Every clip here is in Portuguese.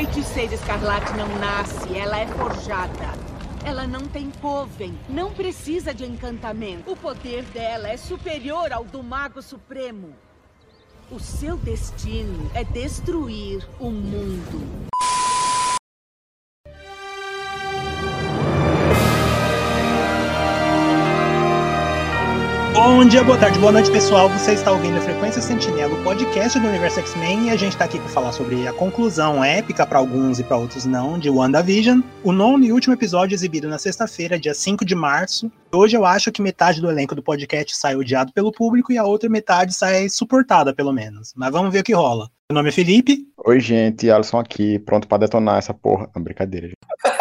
feiticeira escarlate não nasce, ela é forjada. Ela não tem coven, não precisa de encantamento. O poder dela é superior ao do Mago Supremo. O seu destino é destruir o mundo. Bom dia, boa tarde, boa noite, pessoal. Você está ouvindo a Frequência Sentinela, o podcast do Universo X-Men, e a gente está aqui para falar sobre a conclusão épica para alguns e para outros não de WandaVision, o nono e último episódio exibido na sexta-feira, dia 5 de março. Hoje eu acho que metade do elenco do podcast sai odiado pelo público e a outra metade sai suportada, pelo menos. Mas vamos ver o que rola. Meu nome é Felipe. Oi, gente, Alisson aqui, pronto para detonar essa porra. Não, brincadeira, gente.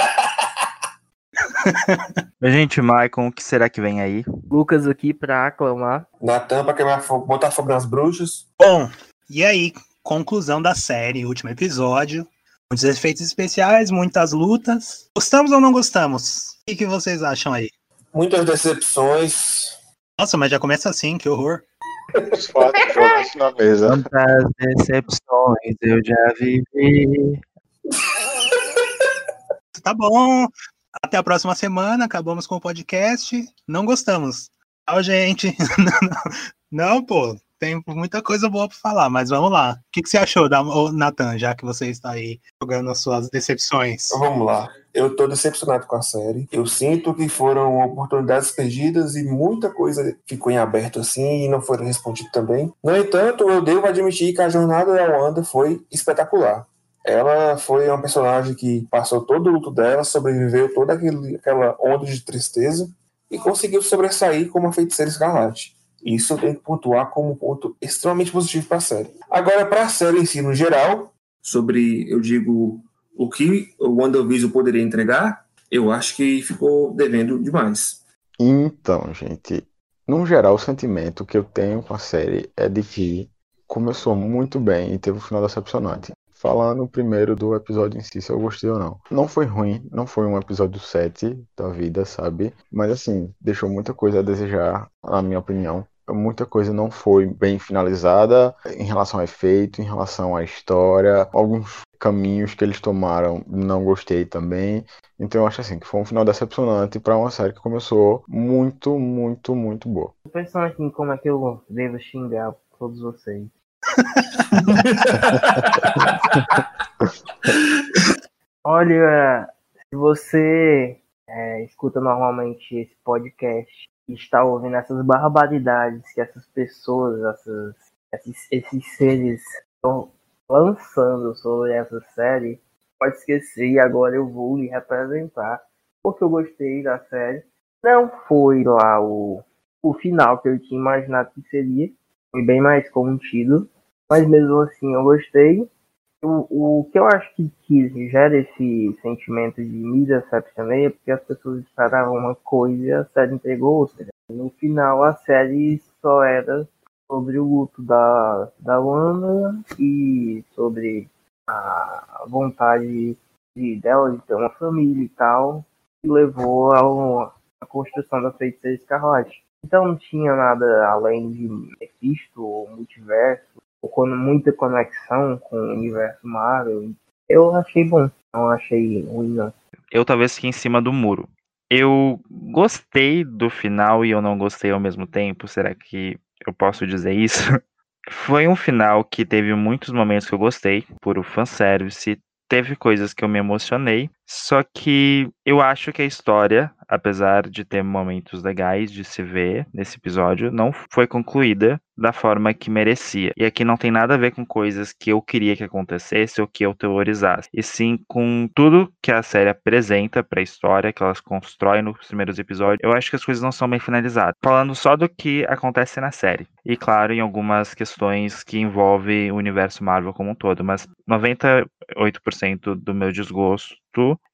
Gente, Maicon, o que será que vem aí? Lucas aqui pra aclamar. Natan pra queimar fogo, botar fogo nas bruxas. Bom, e aí, conclusão da série, último episódio. Muitos efeitos especiais, muitas lutas. Gostamos ou não gostamos? O que, que vocês acham aí? Muitas decepções. Nossa, mas já começa assim, que horror. Os fatos isso na mesa. Quantas decepções eu já vivi. Tá bom. Até a próxima semana. Acabamos com o podcast. Não gostamos. Tchau, gente. Não, pô. Tem muita coisa boa para falar, mas vamos lá. O que, que você achou, da, já que você está aí jogando as suas decepções? Então vamos lá. Eu tô decepcionado com a série. Eu sinto que foram oportunidades perdidas e muita coisa ficou em aberto assim e não foi respondido também. No entanto, eu devo admitir que a jornada da Wanda foi espetacular. Ela foi uma personagem que passou todo o luto dela, sobreviveu toda aquele, aquela onda de tristeza e conseguiu sobressair como uma feiticeira escarlate. Isso tem que pontuar como um ponto extremamente positivo para a série. Agora, para a série em si, no geral, sobre, eu digo, o que o WandaVision poderia entregar, eu acho que ficou devendo demais. Então, gente, no geral, o sentimento que eu tenho com a série é de que começou muito bem e teve um final decepcionante. Falando primeiro do episódio em si, se eu gostei ou não. Não foi ruim, não foi um episódio 7 da vida, sabe? Mas assim, deixou muita coisa a desejar, na minha opinião. Muita coisa não foi bem finalizada em relação ao efeito, em relação à história. Alguns caminhos que eles tomaram não gostei também. Então eu acho assim que foi um final decepcionante para uma série que começou muito, muito, muito boa. Pensando aqui em como é que eu devo xingar todos vocês. Olha, se você é, escuta normalmente esse podcast e está ouvindo essas barbaridades que essas pessoas, essas, esses, esses seres estão lançando sobre essa série, pode esquecer agora eu vou lhe representar porque eu gostei da série. Não foi lá o, o final que eu tinha imaginado que seria, foi bem mais contido, mas mesmo assim eu gostei. O, o que eu acho que, que gera esse sentimento de me decepcionei é porque as pessoas esperavam uma coisa e a série entregou outra. No final, a série só era sobre o luto da, da Wanda e sobre a vontade de, dela de ter uma família e tal, que levou à construção da feiticeira escarlate. Então não tinha nada além de Mephisto ou multiverso, ou com muita conexão com o universo Marvel. Eu achei bom, não achei ruim não. Eu talvez fique em cima do muro. Eu gostei do final e eu não gostei ao mesmo tempo. Será que eu posso dizer isso? Foi um final que teve muitos momentos que eu gostei, por o fanservice. Teve coisas que eu me emocionei, só que eu acho que a história, apesar de ter momentos legais de se ver nesse episódio, não foi concluída da forma que merecia. E aqui não tem nada a ver com coisas que eu queria que acontecesse ou que eu teorizasse, e sim com tudo que a série apresenta para a história, que elas constroem nos primeiros episódios. Eu acho que as coisas não são bem finalizadas. Falando só do que acontece na série. E claro, em algumas questões que envolvem o universo Marvel como um todo, mas 98% do meu desgosto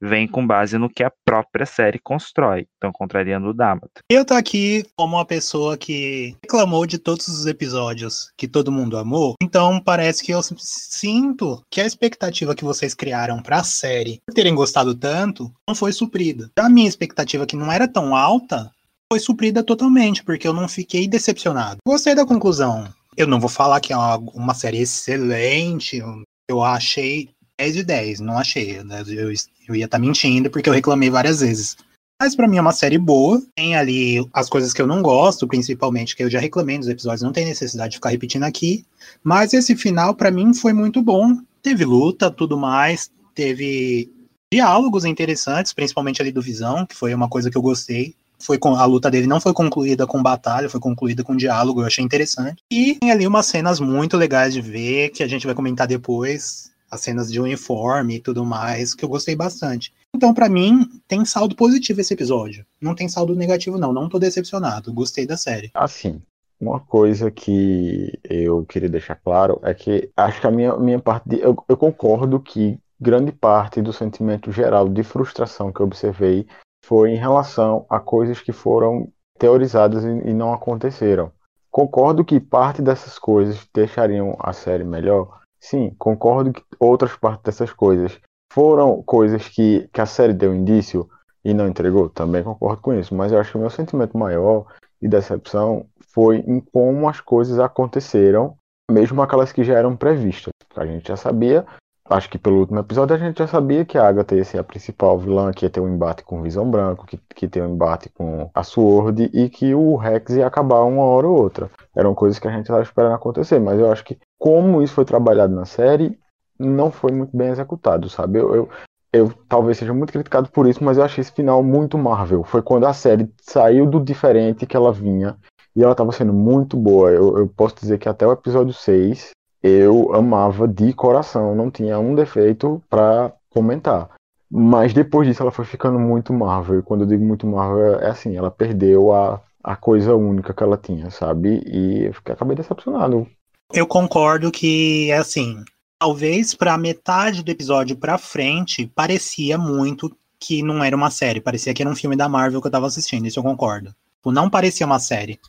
vem com base no que a própria série constrói, então contrariando o Damato. Eu tô aqui como uma pessoa que reclamou de todos os episódios que todo mundo amou, então parece que eu sinto que a expectativa que vocês criaram pra série, por terem gostado tanto, não foi suprida. A minha expectativa, que não era tão alta, foi suprida totalmente, porque eu não fiquei decepcionado. Gostei da conclusão. Eu não vou falar que é uma, uma série excelente, eu achei 10 de 10, não achei. né? Eu, eu ia estar mentindo porque eu reclamei várias vezes. Mas pra mim é uma série boa. Tem ali as coisas que eu não gosto, principalmente que eu já reclamei nos episódios, não tem necessidade de ficar repetindo aqui. Mas esse final pra mim foi muito bom. Teve luta, tudo mais, teve diálogos interessantes, principalmente ali do Visão, que foi uma coisa que eu gostei. Foi com, a luta dele não foi concluída com batalha, foi concluída com diálogo, eu achei interessante. E tem ali umas cenas muito legais de ver, que a gente vai comentar depois, as cenas de uniforme e tudo mais, que eu gostei bastante. Então, pra mim, tem saldo positivo esse episódio. Não tem saldo negativo, não. Não tô decepcionado. Gostei da série. Assim, uma coisa que eu queria deixar claro é que acho que a minha, minha parte. De, eu, eu concordo que grande parte do sentimento geral de frustração que eu observei foi em relação a coisas que foram teorizadas e, e não aconteceram. Concordo que parte dessas coisas deixariam a série melhor. Sim, concordo que outras partes dessas coisas foram coisas que, que a série deu indício e não entregou. Também concordo com isso. Mas eu acho que o meu sentimento maior de decepção foi em como as coisas aconteceram, mesmo aquelas que já eram previstas. A gente já sabia acho que pelo último episódio a gente já sabia que a Agatha ia ser a principal vilã, que ia ter um embate com o Visão Branco, que, que ia ter um embate com a Sword e que o Rex ia acabar uma hora ou outra. Eram coisas que a gente estava esperando acontecer, mas eu acho que como isso foi trabalhado na série, não foi muito bem executado, sabe? Eu, eu, eu talvez seja muito criticado por isso, mas eu achei esse final muito Marvel. Foi quando a série saiu do diferente que ela vinha e ela estava sendo muito boa. Eu, eu posso dizer que até o episódio 6 eu amava de coração, não tinha um defeito para comentar. Mas depois disso ela foi ficando muito Marvel. E quando eu digo muito Marvel, é assim, ela perdeu a, a coisa única que ela tinha, sabe? E eu fiquei, acabei decepcionado. Eu concordo que, assim, talvez para metade do episódio pra frente, parecia muito que não era uma série. Parecia que era um filme da Marvel que eu tava assistindo, isso eu concordo. Tipo, não parecia uma série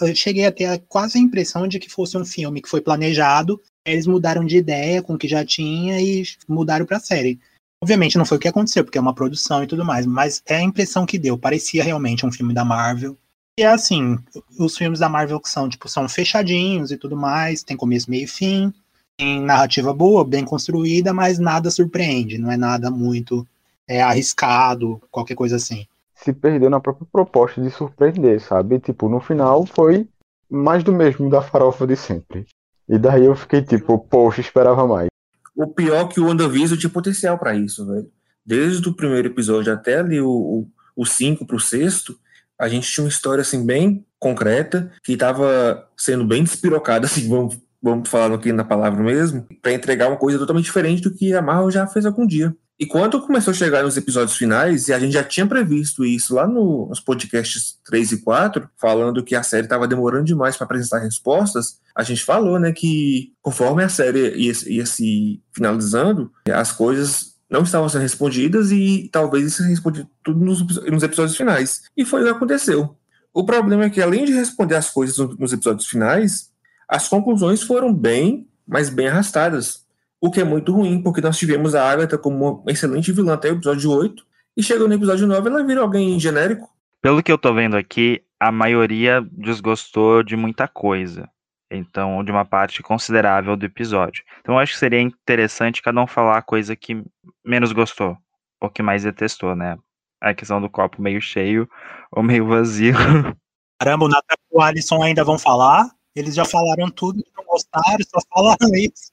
eu cheguei a ter quase a impressão de que fosse um filme que foi planejado, eles mudaram de ideia com o que já tinha e mudaram para série. Obviamente não foi o que aconteceu, porque é uma produção e tudo mais, mas é a impressão que deu, parecia realmente um filme da Marvel. E é assim, os filmes da Marvel que são, tipo, são fechadinhos e tudo mais, tem começo, meio e fim, tem narrativa boa, bem construída, mas nada surpreende, não é nada muito é, arriscado, qualquer coisa assim se perdeu na própria proposta de surpreender, sabe? Tipo, no final foi mais do mesmo da farofa de sempre. E daí eu fiquei tipo, poxa, esperava mais. O pior é que o WandaVision tinha potencial para isso, velho. Desde o primeiro episódio até ali o 5 pro sexto, a gente tinha uma história assim bem concreta, que estava sendo bem despirocada, assim, vamos, vamos falar aqui na palavra mesmo, para entregar uma coisa totalmente diferente do que a Marvel já fez algum dia. E quando começou a chegar nos episódios finais, e a gente já tinha previsto isso lá no, nos podcasts 3 e 4, falando que a série estava demorando demais para apresentar respostas, a gente falou, né, que conforme a série ia, ia se finalizando, as coisas não estavam sendo respondidas e talvez isso respondido tudo nos, nos, episódios finais. E foi o que aconteceu. O problema é que, além de responder as coisas nos episódios finais, as conclusões foram bem, mas bem arrastadas. O que é muito ruim, porque nós tivemos a Agatha como uma excelente vilã até o episódio 8, e chegou no episódio 9 ela vira alguém genérico. Pelo que eu tô vendo aqui, a maioria desgostou de muita coisa. Então, de uma parte considerável do episódio. Então, eu acho que seria interessante cada um falar a coisa que menos gostou, ou que mais detestou, né? A questão do copo meio cheio ou meio vazio. Caramba, o Nathan e o Alisson ainda vão falar? Eles já falaram tudo que não gostaram, só falaram isso.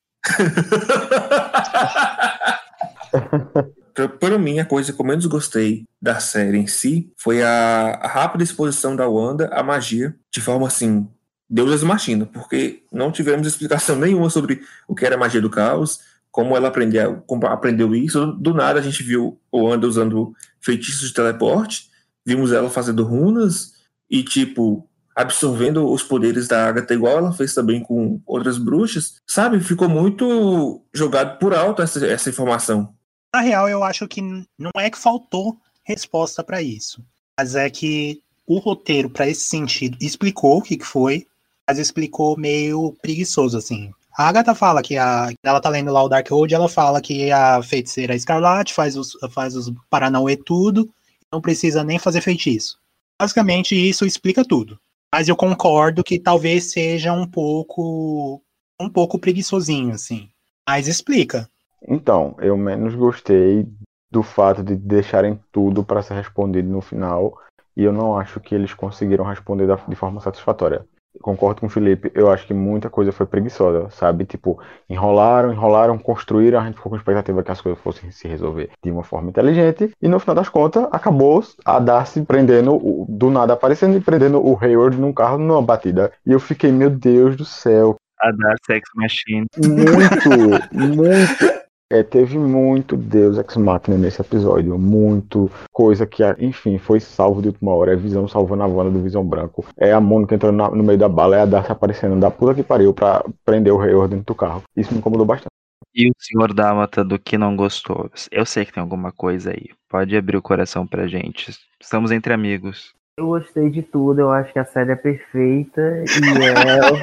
Para mim, a coisa que eu menos gostei da série em si foi a, a rápida exposição da Wanda à magia, de forma assim, Deus machina, porque não tivemos explicação nenhuma sobre o que era magia do caos, como ela aprendeu, como aprendeu isso. Do nada a gente viu o Wanda usando feitiços de teleporte, vimos ela fazendo runas e tipo absorvendo os poderes da Agatha, igual ela fez também com outras bruxas, sabe? Ficou muito jogado por alto essa, essa informação. Na real, eu acho que não é que faltou resposta para isso, mas é que o roteiro, para esse sentido, explicou o que, que foi, mas explicou meio preguiçoso, assim. A Agatha fala que a, ela tá lendo lá o Dark Road, ela fala que a feiticeira Escarlate faz os, faz os Paranauê tudo, não precisa nem fazer feitiço. Basicamente, isso explica tudo. Mas eu concordo que talvez seja um pouco um pouco preguiçosinho, assim. Mas explica. Então, eu menos gostei do fato de deixarem tudo para ser respondido no final, e eu não acho que eles conseguiram responder da- de forma satisfatória. Concordo com o Felipe, eu acho que muita coisa foi preguiçosa, sabe? Tipo, enrolaram, enrolaram, construíram, a gente ficou com expectativa que as coisas fossem se resolver de uma forma inteligente, e no final das contas, acabou a Darcy prendendo, do nada aparecendo e prendendo o Hayward num carro numa batida. E eu fiquei, meu Deus do céu, A Dark Sex Machine. muito, muito. É, teve muito Deus Ex Machina nesse episódio, muito coisa que, enfim, foi salvo de última hora. É Visão salvando a Wanda do Visão Branco. É a Mônica entrando na- no meio da bala, é a Darcy aparecendo da puta que pariu pra prender o Hayward dentro do carro. Isso me incomodou bastante. E o senhor Dálmata do que não gostou? Eu sei que tem alguma coisa aí. Pode abrir o coração pra gente. Estamos entre amigos. Eu gostei de tudo, eu acho que a série é perfeita e é.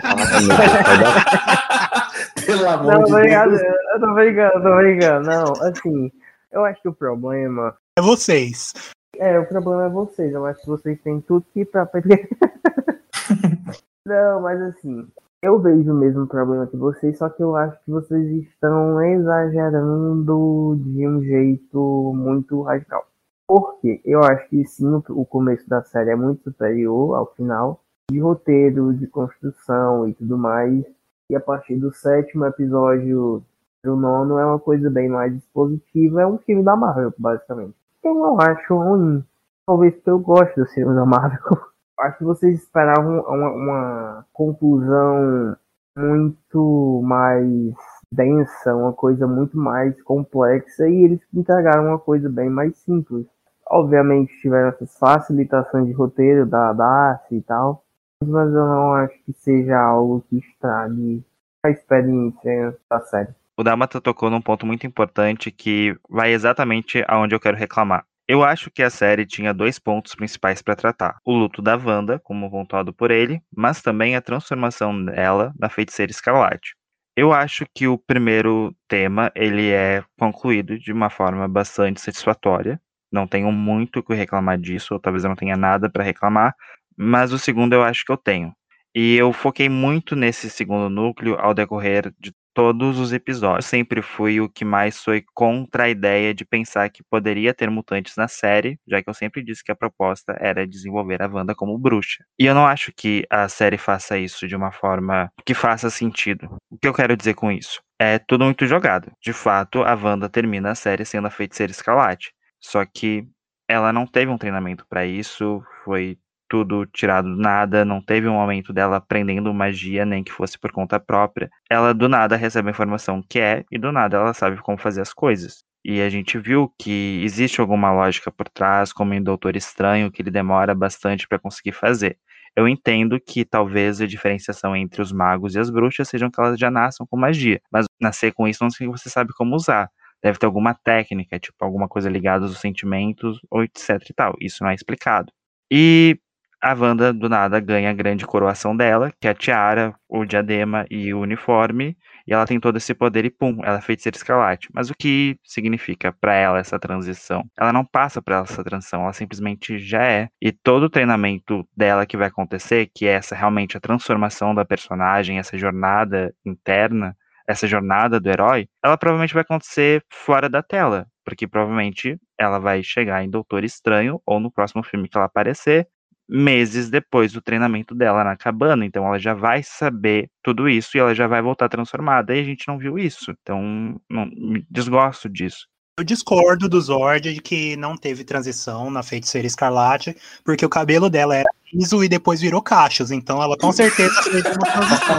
Ah, meu Deus, vai dar- Pelo amor Não, de obrigado, Deus. eu tô brincando, eu tô brincando. Não, assim, eu acho que o problema. É vocês. É, o problema é vocês. Eu acho que vocês têm tudo que pra. Não, mas assim, eu vejo o mesmo problema que vocês, só que eu acho que vocês estão exagerando de um jeito muito radical. Por quê? Eu acho que sim, o- o começo da série é muito superior ao final, de roteiro, de construção e tudo mais. E a partir do sétimo episódio pro nono é uma coisa bem mais expositiva, é um filme da Marvel, basicamente. Eu não acho ruim. Talvez porque eu gosto do filme da Marvel. Acho que vocês esperavam uma, uma conclusão muito mais densa, uma coisa muito mais complexa, e eles entregaram uma coisa bem mais simples. Obviamente tiveram essas facilitações de roteiro da Darcy e tal, mas eu não acho que seja algo que estrague a experiência da série. O Dálmata tocou num ponto muito importante que vai exatamente aonde eu quero reclamar. Eu acho que a série tinha dois pontos principais para tratar: o luto da Wanda, como pontuado por ele, mas também a transformação dela na feiticeira escarlate. Eu acho que o primeiro tema ele é concluído de uma forma bastante satisfatória. Não tenho muito o que reclamar disso, ou talvez eu não tenha nada para reclamar, mas o segundo eu acho que eu tenho. E eu foquei muito nesse segundo núcleo ao decorrer de todos os episódios. Sempre fui o que mais foi contra a ideia de pensar que poderia ter mutantes na série, já que eu sempre disse que a proposta era desenvolver a Wanda como bruxa. E eu não acho que a série faça isso de uma forma que faça sentido. O que eu quero dizer com isso? É tudo muito jogado. De fato, a Wanda termina a série sendo a feiticeira escarlate. Só que ela não teve um treinamento para isso, foi tudo tirado do nada, não teve um momento dela aprendendo magia, nem que fosse por conta própria. Ela do nada recebe a informação que é, e do nada ela sabe como fazer as coisas. E a gente viu que existe alguma lógica por trás, como em Doutor Estranho, que ele demora bastante para conseguir fazer. Eu entendo que talvez a diferenciação entre os magos e as bruxas sejam que elas já nasçam com magia, mas nascer com isso não significa que você sabe como usar. Deve ter alguma técnica, tipo alguma coisa ligada aos sentimentos, ou etc e tal. Isso não é explicado. E a Wanda, do nada, ganha a grande coroação dela, que é a tiara, o diadema e o uniforme, e ela tem todo esse poder e pum, ela é feiticeira escarlate. Mas o que significa para ela essa transição? Ela não passa ela essa transição, ela simplesmente já é. E todo o treinamento dela que vai acontecer, que é essa realmente a transformação da personagem, essa jornada interna, essa jornada do herói, ela provavelmente vai acontecer fora da tela, porque provavelmente ela vai chegar em Doutor Estranho ou no próximo filme que ela aparecer, meses depois do treinamento dela na cabana, então ela já vai saber tudo isso e ela já vai voltar transformada, e a gente não viu isso. Então, não, me desgosto disso. Eu discordo do Zord de que não teve transição na feiticeira escarlate, porque o cabelo dela era liso e depois virou cachos, então ela com certeza teve uma transição.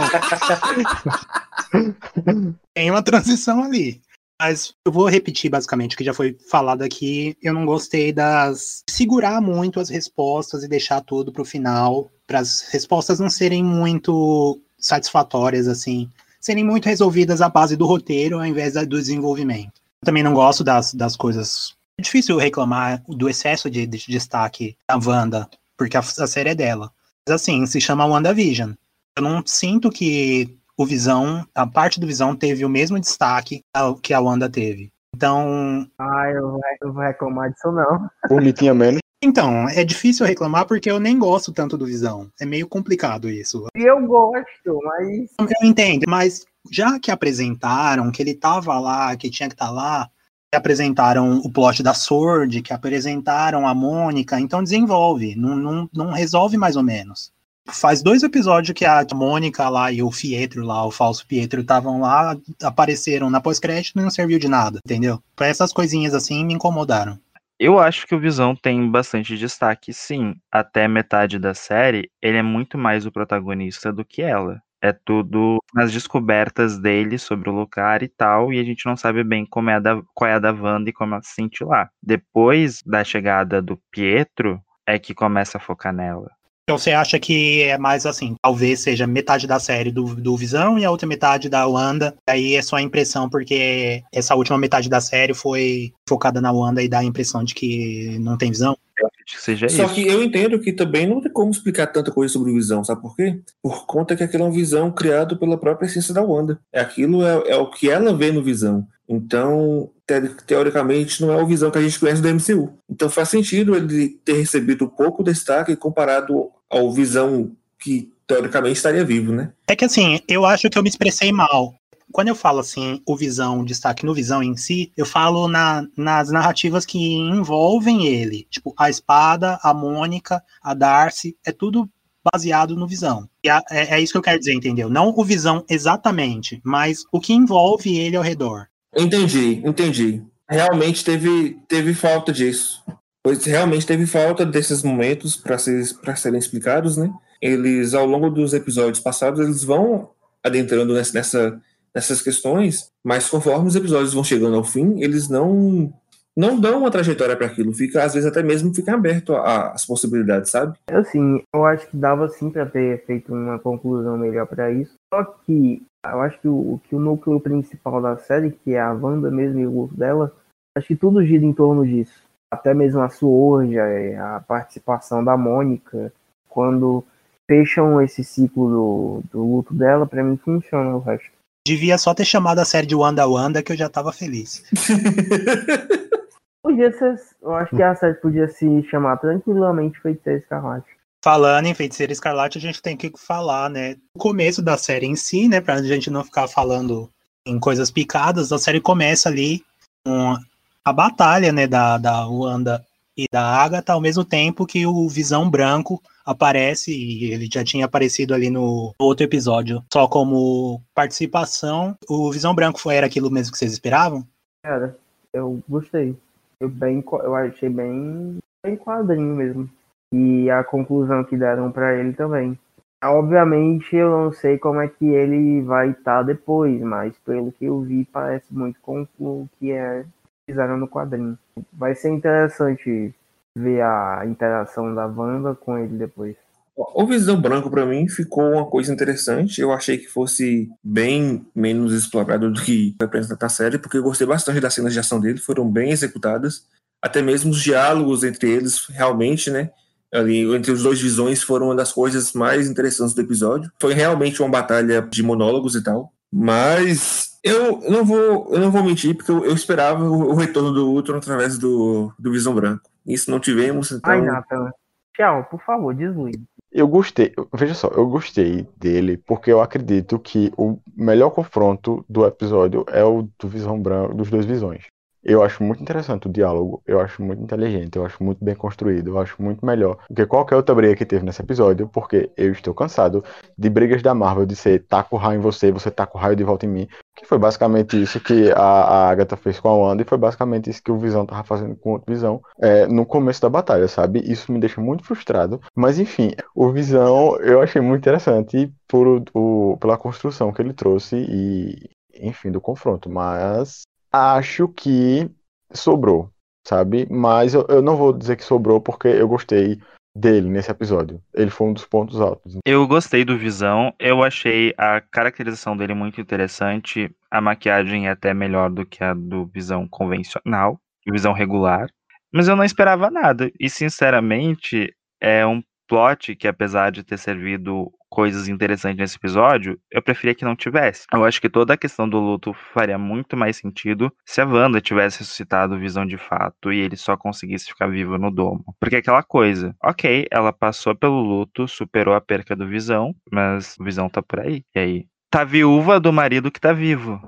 Tem uma transição ali. Mas eu vou repetir basicamente o que já foi falado aqui. Eu não gostei das. segurar muito as respostas e deixar tudo pro final, para as respostas não serem muito satisfatórias, assim, serem muito resolvidas à base do roteiro ao invés do desenvolvimento. Eu também não gosto das, das coisas. É difícil reclamar do excesso de, de destaque da Wanda, porque a, a série é dela. Mas assim, se chama WandaVision. Eu não sinto que o Visão, a parte do Visão teve o mesmo destaque ao- que a Wanda teve. Então, Ah, eu vou- eu não vou reclamar disso não. Por mim tinha menos. então, é difícil reclamar porque eu nem gosto tanto do Visão. É meio complicado isso. E eu gosto, mas Eu entendo, mas já que apresentaram que ele tava lá, que tinha que estar tá lá, que apresentaram o plot da Sword, que apresentaram a Mônica, então desenvolve, não, não, não resolve mais ou menos. Faz dois episódios que a Mônica lá e o Pietro lá, o falso Pietro, estavam lá, apareceram na pós-crédito e não serviu de nada, entendeu? Essas coisinhas assim me incomodaram. Eu acho que o Visão tem bastante destaque, sim. Até metade da série, ele é muito mais o protagonista do que ela. É tudo nas descobertas dele sobre o lugar e tal, e a gente não sabe bem como é a da, qual é a da Wanda e como ela se sente lá. Depois da chegada do Pietro, é que começa a focar nela. Então você acha que é mais assim, talvez seja metade da série do, do Visão e a outra metade da Wanda. Aí é só a impressão, porque essa última metade da série foi focada na Wanda e dá a impressão de que não tem visão. Eu acredito que seja Só isso. que eu entendo que também não tem como explicar tanta coisa sobre o Visão, sabe por quê? Por conta que aquilo é uma visão criado pela própria essência da Wanda. É aquilo é, é o que ela vê no Visão. Então, te- teoricamente, não é o Visão que a gente conhece do MCU. Então faz sentido ele ter recebido pouco destaque comparado ao Visão que teoricamente estaria vivo, né? É que assim, eu acho que eu me expressei mal. Quando eu falo assim, o Visão, destaque no Visão em si, eu falo na, nas narrativas que envolvem ele. Tipo, a espada, a Mônica, a Darcy, é tudo baseado no Visão. E a- é, é isso que eu quero dizer, entendeu? Não o Visão exatamente, mas o que envolve ele ao redor. Entendi, entendi. Realmente teve, teve falta disso. Pois realmente teve falta desses momentos para ser, serem explicados, né? Eles, ao longo dos episódios passados, eles vão adentrando nessa, nessa- nessas questões, mas conforme os episódios vão chegando ao fim, eles não não dão uma trajetória para aquilo. Fica, às vezes, até mesmo fica aberto às possibilidades, sabe? Assim, eu acho que dava sim pra ter feito uma conclusão melhor pra isso. Só que eu acho que o, que o núcleo principal da série, que é a Wanda mesmo e o luto dela, acho que tudo gira em torno disso. Até mesmo a Sword, a, a participação da Mônica, quando fecham esse ciclo do, do luto dela, pra mim funciona o resto. Devia só ter chamado a série de Wanda Wanda que eu já tava feliz. Podia ser, eu acho que a série podia se chamar tranquilamente Feiticeira Escarlate. Falando em Feiticeira Escarlate, a gente tem que falar, né? O começo da série em si, né? Pra gente não ficar falando em coisas picadas, a série começa ali com a batalha, né? Da, da Wanda e da Agatha, ao mesmo tempo que o Visão Branco aparece, e ele já tinha aparecido ali no outro episódio, só como participação. O Visão Branco foi, era aquilo mesmo que vocês esperavam? Cara, eu gostei. Eu, bem, eu achei bem, bem quadrinho mesmo. E a conclusão que deram pra ele também. Obviamente eu não sei como é que ele vai estar depois, mas pelo que eu vi parece muito com o que é fizeram no quadrinho. Vai ser interessante ver a interação da Wanda com ele depois. O Visão Branco, pra mim, ficou uma coisa interessante. Eu achei que fosse bem menos explorado do que representa a série, porque eu gostei bastante das cenas de ação dele, foram bem executadas. Até mesmo os diálogos entre eles, realmente, né? Ali, entre os dois visões, foram uma das coisas mais interessantes do episódio. Foi realmente uma batalha de monólogos e tal. Mas eu não vou, eu não vou mentir, porque eu, eu esperava o, o retorno do Ultron através do, do Visão Branco. Isso não tivemos, então. Ai, Nathan. Tchau, por favor, desligue. Eu gostei, veja só, eu gostei dele porque eu acredito que o melhor confronto do episódio é o do Visão Branco, dos dois Visões. Eu acho muito interessante o diálogo, eu acho muito inteligente, eu acho muito bem construído, eu acho muito melhor do que qualquer outra briga que teve nesse episódio, porque eu estou cansado de brigas da Marvel de ser taco o raio em você, você taca o raio de volta em mim, que foi basicamente isso que a, a Agatha fez com a Wanda e foi basicamente isso que o Visão tava fazendo com o outro Visão é, no começo da batalha, sabe? Isso me deixa muito frustrado, mas enfim, o Visão eu achei muito interessante por, o- pela construção que ele trouxe e, enfim, do confronto, mas acho que sobrou, sabe? Mas eu, eu não vou dizer que sobrou porque eu gostei dele nesse episódio. Ele foi um dos pontos altos. Eu gostei do Visão, eu achei a caracterização dele muito interessante, a maquiagem é até melhor do que a do Visão convencional, Visão regular, mas eu não esperava nada, e sinceramente é um plot que apesar de ter servido coisas interessantes nesse episódio, eu preferia que não tivesse. Eu acho que toda a questão do luto faria muito mais sentido se a Wanda tivesse ressuscitado Visão de fato e ele só conseguisse ficar vivo no domo. Porque aquela coisa, ok, ela passou pelo luto, superou a perca do Visão, mas o Visão tá por aí. E aí? tá viúva do marido que tá vivo.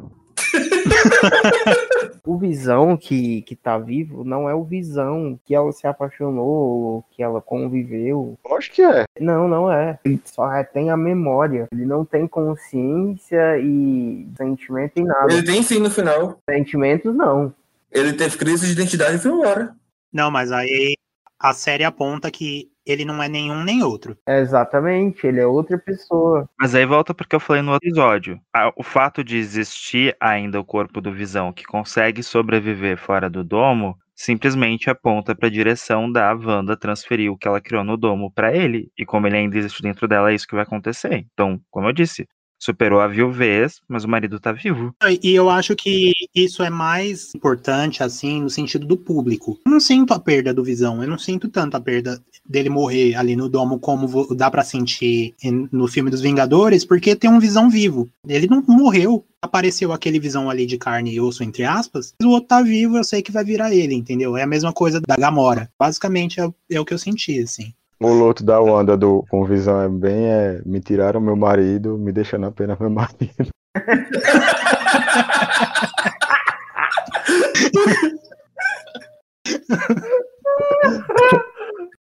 o Visão que, que tá vivo não é o Visão que ela se apaixonou, que ela conviveu. Acho que é. Não, não é. Ele só tem a memória. Ele não tem consciência e sentimento em nada. Ele tem sim no final. Sentimentos não. Ele teve crise de identidade e foi embora. Não, mas aí a série aponta que ele não é nenhum nem outro. Exatamente, ele é outra pessoa. Mas aí volta porque eu falei no episódio. O fato de existir ainda o corpo do Visão que consegue sobreviver fora do domo simplesmente aponta para a direção da Wanda transferir o que ela criou no domo para ele. E como ele ainda existe dentro dela, é isso que vai acontecer. Então, como eu disse, superou a viuvez, mas o marido tá vivo. E eu acho que isso é mais importante, assim, no sentido do público. Eu não sinto a perda do Visão, eu não sinto tanto a perda dele morrer ali no domo como dá para sentir no filme dos Vingadores, porque tem um Visão vivo. Ele não morreu. Apareceu aquele Visão ali de carne e osso, entre aspas, o outro tá vivo, eu sei que vai virar ele, entendeu? É a mesma coisa da Gamora. Basicamente é, é o que eu senti, assim. O loto da Wanda do, com visão é bem é, me tiraram meu marido, me deixando apenas meu marido.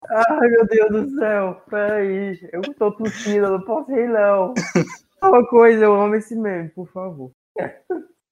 Ai meu Deus do céu, peraí, eu tô tossindo, eu não posso rir não. Uma coisa, eu amo esse meme, por favor.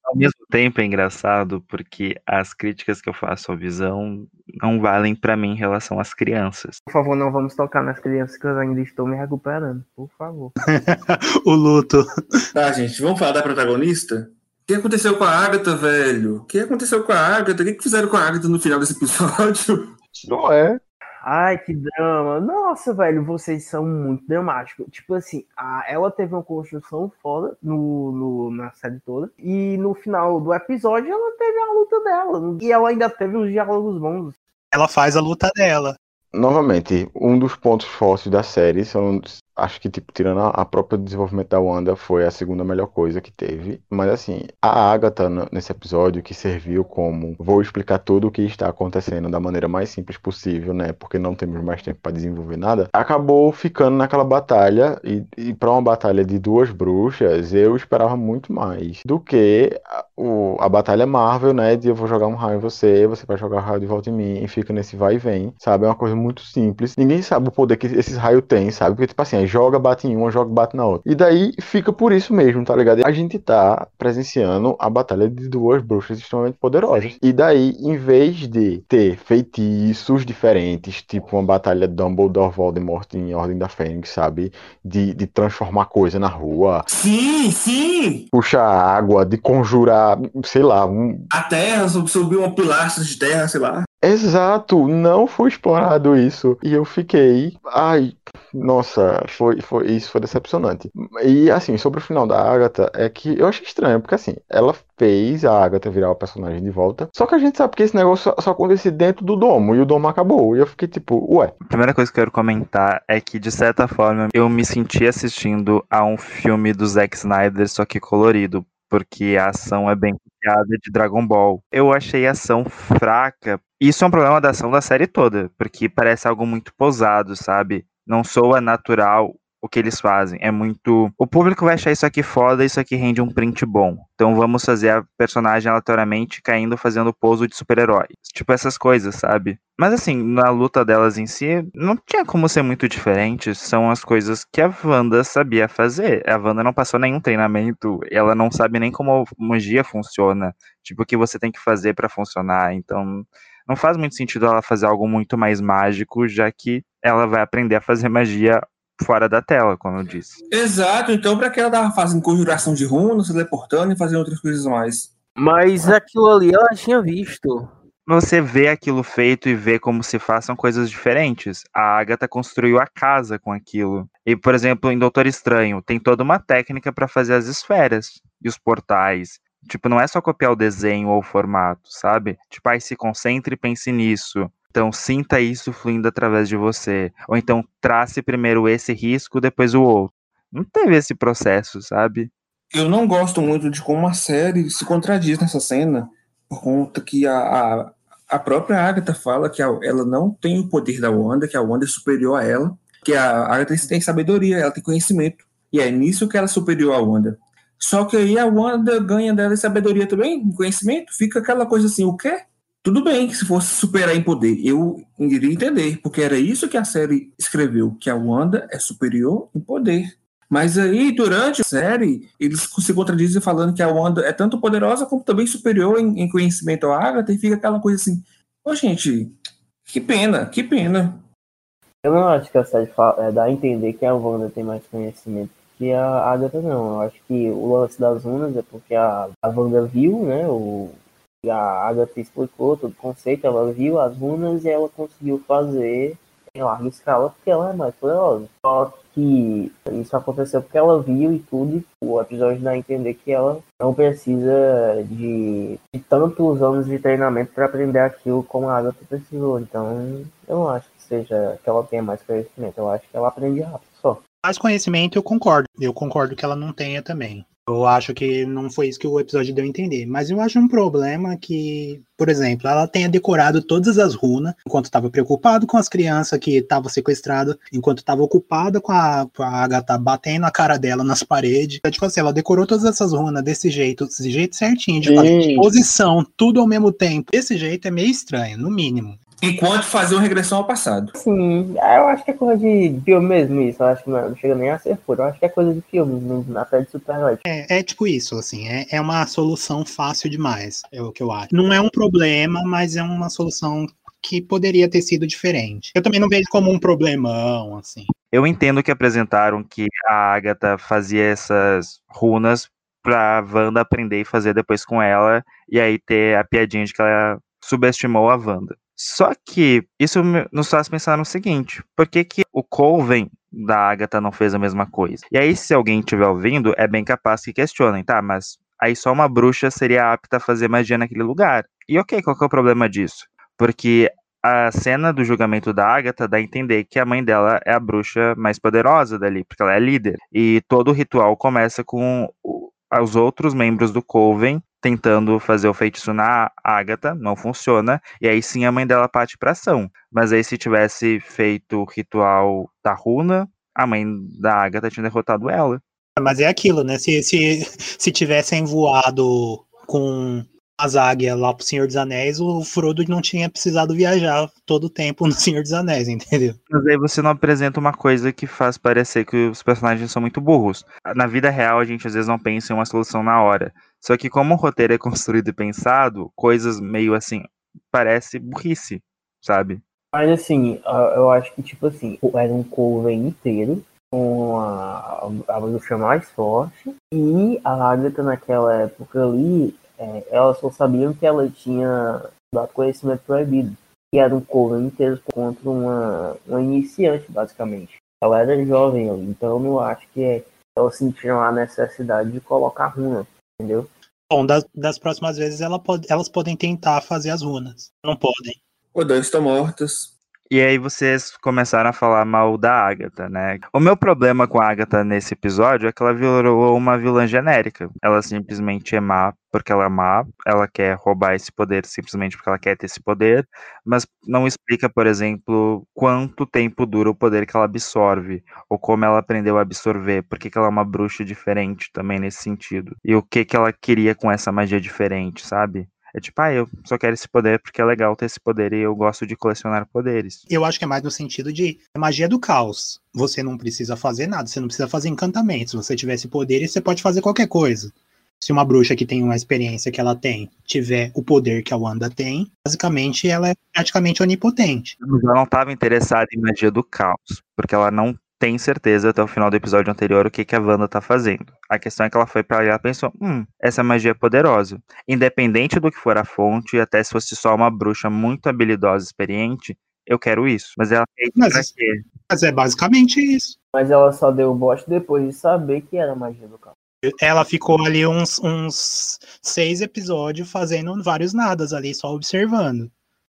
Ao mesmo tempo é engraçado porque as críticas que eu faço à visão não valem para mim em relação às crianças. Por favor, não vamos tocar nas crianças que eu ainda estou me recuperando, por favor. o luto. Tá, gente, vamos falar da protagonista? O que aconteceu com a Agatha, velho? O que aconteceu com a Agatha? O que fizeram com a Agatha no final desse episódio? Não é. Ai, que drama. Nossa, velho, vocês são muito dramáticos. Tipo assim, a, ela teve uma construção foda no, no, na série toda. E no final do episódio ela teve a luta dela. E ela ainda teve os diálogos bons. Ela faz a luta dela. Novamente, um dos pontos fortes da série são acho que, tipo, tirando a, própria desenvolvimento da Wanda, foi a segunda melhor coisa que teve. Mas, assim, a Agatha, nesse episódio, que serviu como vou explicar tudo o que está acontecendo da maneira mais simples possível, né? Porque não temos mais tempo para desenvolver nada, acabou ficando naquela batalha. E, e para uma batalha de duas bruxas, eu esperava muito mais do que a, o, a batalha Marvel, né? De eu vou jogar um raio em você, você vai jogar um raio de volta em mim, e fica nesse vai e vem, sabe? É uma coisa muito simples. Ninguém sabe o poder que esses raios têm, sabe? Porque, tipo assim, joga, bate em uma, joga, bate na outra. E daí fica por isso mesmo, tá ligado? A gente tá presenciando a batalha de duas bruxas extremamente poderosas. E daí, em vez de ter feitiços diferentes, tipo uma batalha Dumbledore-Voldemort em Ordem da Fênix, sabe? De, de transformar coisa na rua. Sim, sim! Puxar água, de conjurar, sei lá, um... A terra, subir uma pilastra de terra, sei lá. Exato, não foi explorado isso. E eu fiquei, ai, nossa, foi, foi isso foi decepcionante. E assim, sobre o final da Agatha, é que eu achei estranho, porque assim, ela fez a Agatha virar o personagem de volta. Só que a gente sabe que esse negócio só, acontece dentro do domo, e o domo acabou. E eu fiquei tipo, ué. A primeira coisa que eu quero comentar é que, de certa forma, eu me senti assistindo a um filme do Zack Snyder, só que colorido porque a ação é bem copiada de Dragon Ball. Eu achei a ação fraca. Isso é um problema da ação da série toda, porque parece algo muito posado, sabe? Não soa natural o que eles fazem. É muito. O público vai achar isso aqui foda, isso aqui rende um print bom. Então vamos fazer a personagem aleatoriamente caindo fazendo pouso de super-herói. Tipo essas coisas, sabe? Mas assim, na luta delas em si, não tinha como ser muito diferente. São as coisas que a Wanda sabia fazer. A Wanda não passou nenhum treinamento, ela não sabe nem como a magia funciona. Tipo, o que você tem que fazer para funcionar. Então, não faz muito sentido ela fazer algo muito mais mágico, já que ela vai aprender a fazer magia fora da tela, como eu disse. Exato, então para que ela tava fazendo conjuração de runas, teleportando e fazendo outras coisas mais? Mas aquilo ali ela tinha visto. Você vê aquilo feito e vê como se façam coisas diferentes. A Agatha construiu a casa com aquilo. E, por exemplo, em Doutor Estranho, tem toda uma técnica para fazer as esferas e os portais. Tipo, não é só copiar o desenho ou o formato, sabe? Tipo, aí se concentre e pense nisso. Então, sinta isso fluindo através de você. Ou então, trace primeiro esse risco, depois o outro. Não teve esse processo, sabe? Eu não gosto muito de como a série se contradiz nessa cena, por conta que a, a, a própria Agatha fala que a, ela não tem o poder da Wanda, que a Wanda é superior a ela, que a Agatha tem sabedoria, ela tem conhecimento. E é nisso que ela é superior à Wanda. Só que aí a Wanda ganha dela sabedoria também, conhecimento, fica aquela coisa assim, o quê? Tudo bem que se fosse superar em poder, eu iria entender, porque era isso que a série escreveu, que a Wanda é superior em poder. Mas aí, durante a série, eles se contradizem falando que a Wanda é tanto poderosa como também superior em, em conhecimento à Agatha, e fica aquela coisa assim, ô oh, gente, que pena, que pena. Eu não acho que a série é, dá a entender que a Wanda tem mais conhecimento que a Agatha, não. Eu acho que o lance das runas é porque a, a Wanda viu, né, o, a Agatha explicou todo o conceito, ela viu as runas e ela conseguiu fazer em larga escala porque ela é mais poderosa. Só que isso aconteceu porque ela viu e tudo, e o episódio dá a entender que ela não precisa de, de tantos anos de treinamento para aprender aquilo como a Agatha precisou. Então, eu não acho que seja que ela tenha mais conhecimento, eu acho que ela aprende rápido. Mais conhecimento eu concordo. Eu concordo que ela não tenha também. Eu acho que não foi isso que o episódio deu a entender. Mas eu acho um problema que, por exemplo, ela tenha decorado todas as runas enquanto estava preocupado com as crianças que estavam sequestradas, enquanto estava ocupada com a, com a Agatha batendo a cara dela nas paredes. Então, tipo assim, ela decorou todas essas runas desse jeito, desse jeito certinho, de fazer posição, tudo ao mesmo tempo. Desse jeito é meio estranho, no mínimo enquanto fazer uma regressão ao passado. Sim, eu acho que é coisa de filme mesmo isso. Eu acho que não, chega nem a ser puro. Eu acho que é coisa de filme, na série de super é, é tipo isso, assim, é, é uma solução fácil demais, é o que eu acho. Não é um problema, mas é uma solução que poderia ter sido diferente. Eu também não vejo como um problemão, assim. Eu entendo que apresentaram que a Agatha fazia essas runas pra Wanda aprender e fazer depois com ela, e aí ter a piadinha de que ela subestimou a Wanda. Só que isso nos faz pensar no seguinte: por que, que o Colvin da Agatha não fez a mesma coisa? E aí, se alguém estiver ouvindo, é bem capaz que questionem, tá? Mas aí só uma bruxa seria apta a fazer magia naquele lugar. E ok, qual que é o problema disso? Porque a cena do julgamento da Agatha dá a entender que a mãe dela é a bruxa mais poderosa dali, porque ela é líder. E todo o ritual começa com os outros membros do Coven tentando fazer o feitiço na Agatha, não funciona, e aí sim a mãe dela parte pra ação. Mas aí se tivesse feito o ritual da runa, a mãe da Agatha tinha derrotado ela. Mas é aquilo, né? Se, se, se tivessem voado com as águias lá pro Senhor dos Anéis, o Frodo não tinha precisado viajar todo o tempo no Senhor dos Anéis, entendeu? Mas aí você não apresenta uma coisa que faz parecer que os personagens são muito burros. Na vida real, a gente às vezes não pensa em uma solução na hora. Só que como o roteiro é construído e pensado, coisas meio assim, parece burrice, sabe? Mas assim, eu acho que tipo assim, era um coven inteiro com a, a bruxa mais forte e a Agatha naquela época ali, é, elas só sabiam que ela tinha dado conhecimento proibido. E era um coven inteiro contra uma, uma iniciante, basicamente. Ela era jovem ali, então eu não acho que elas sentiram a necessidade de colocar runa, entendeu? Bom, das, das próximas vezes ela pode, elas podem tentar fazer as runas. Não podem. Os dois estão mortos. E aí vocês começaram a falar mal da Agatha, né? O meu problema com a Agatha nesse episódio é que ela virou uma vilã genérica. Ela simplesmente é má porque ela é má, ela quer roubar esse poder simplesmente porque ela quer ter esse poder, mas não explica, por exemplo, quanto tempo dura o poder que ela absorve, ou como ela aprendeu a absorver, por que ela é uma bruxa diferente também nesse sentido, e o que, que ela queria com essa magia diferente, sabe? É tipo, ah, eu só quero esse poder porque é legal ter esse poder e eu gosto de colecionar poderes. Eu acho que é mais no sentido de magia do caos. Você não precisa fazer nada, você não precisa fazer encantamentos. Se você tiver esse poder, você pode fazer qualquer coisa. Se uma bruxa que tem uma experiência que ela tem tiver o poder que a Wanda tem, basicamente ela é praticamente onipotente. Ela não estava interessada em magia do caos, porque ela não tem certeza até o final do episódio anterior o que, que a Wanda tá fazendo. A questão é que ela foi para lá e pensou: hum, essa magia é poderosa. Independente do que for a fonte, até se fosse só uma bruxa muito habilidosa e experiente, eu quero isso. Mas ela fez mas, pra quê? Mas é basicamente isso. Mas ela só deu o bote depois de saber que era magia do caos. Ela ficou ali uns, uns seis episódios fazendo vários nadas ali, só observando.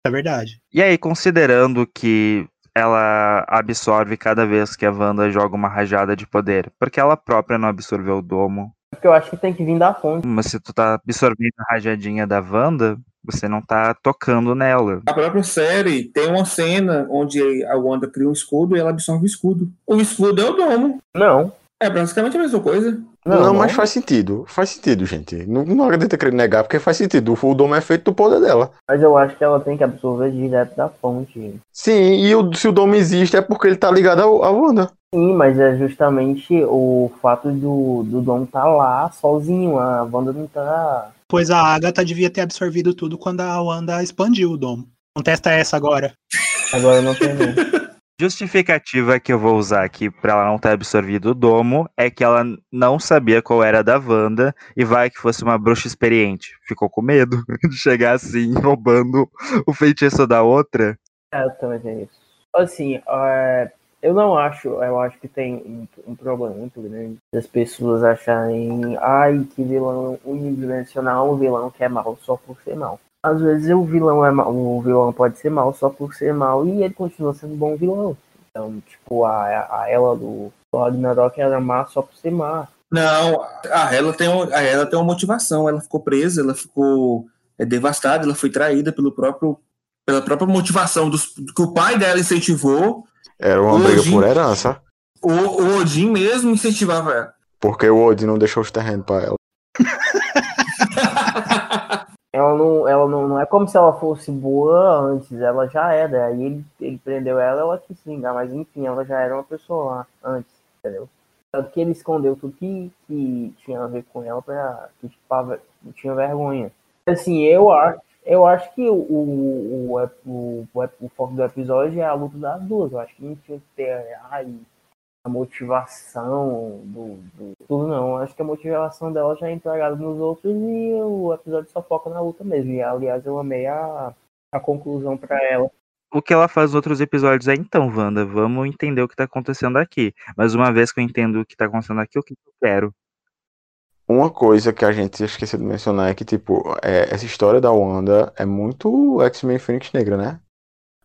É verdade. E aí, considerando que ela absorve cada vez que a Wanda joga uma rajada de poder. Porque ela própria não absorveu o domo. Porque eu acho que tem que vir da fonte. Mas se tu tá absorvendo a rajadinha da Wanda, você não tá tocando nela. A própria série tem uma cena onde a Wanda cria um escudo e ela absorve o escudo. O escudo é o domo. Não. É basicamente a mesma coisa. Não, mas faz sentido. Faz sentido, gente. Não, não adianta querer negar, porque faz sentido. O Dom é feito do poder dela. Mas eu acho que ela tem que absorver direto da fonte. Sim, e o- se o Dom existe é porque ele tá ligado ao- à Wanda. Sim, mas é justamente o fato do, do Dom tá lá sozinho. A Wanda não tá. Pois a Agatha devia ter absorvido tudo quando a Wanda expandiu o domo. Contesta essa agora. Agora eu não tem. Justificativa que eu vou usar aqui pra ela não ter absorvido o domo é que ela não sabia qual era da Wanda e vai que fosse uma bruxa experiente. Ficou com medo de chegar assim, roubando o feitiço da outra. É, eu também tenho isso. Assim, é, eu não acho, eu acho que tem um, um problema muito grande das pessoas acharem, ai, que vilão unidimensional, um vilão que é mal só por ser mal. Às vezes o vilão é mal, o vilão pode ser mal só por ser mal e ele continua sendo um bom vilão. Então, tipo, a, a ela do, do Ragnarok era má só por ser má. Não, a ela tem, um- a ela tem uma motivação. Ela ficou presa, ela ficou é, devastada, ela foi traída pelo próprio, pela própria motivação dos, que o pai dela incentivou. Era uma briga por herança. O, o Odin mesmo incentivava ela. Porque o Odin não deixou os terrenos pra ela. Ela não, ela não, não é como se ela fosse boa antes, ela já era. Aí ele, ele prendeu ela, ela quis vingar, mas enfim, ela já era uma pessoa antes, entendeu? Tanto que ele escondeu tudo que, que tinha a ver com ela pra que tipo, tinha vergonha. Assim, eu acho, eu acho que o, o, o, o, o foco do episódio é a luta das duas. Eu acho que não tinha que ter ai, a motivação do, do tudo, não. Acho que a motivação dela já é entregada nos outros e o episódio só foca na luta mesmo. E aliás, eu amei a, a conclusão pra ela. O que ela faz nos outros episódios é então, Wanda, vamos entender o que tá acontecendo aqui. Mas uma vez que eu entendo o que tá acontecendo aqui, o que eu quero? Uma coisa que a gente esqueceu de mencionar é que, tipo, é, essa história da Wanda é muito X-Men Fênix Negra, né?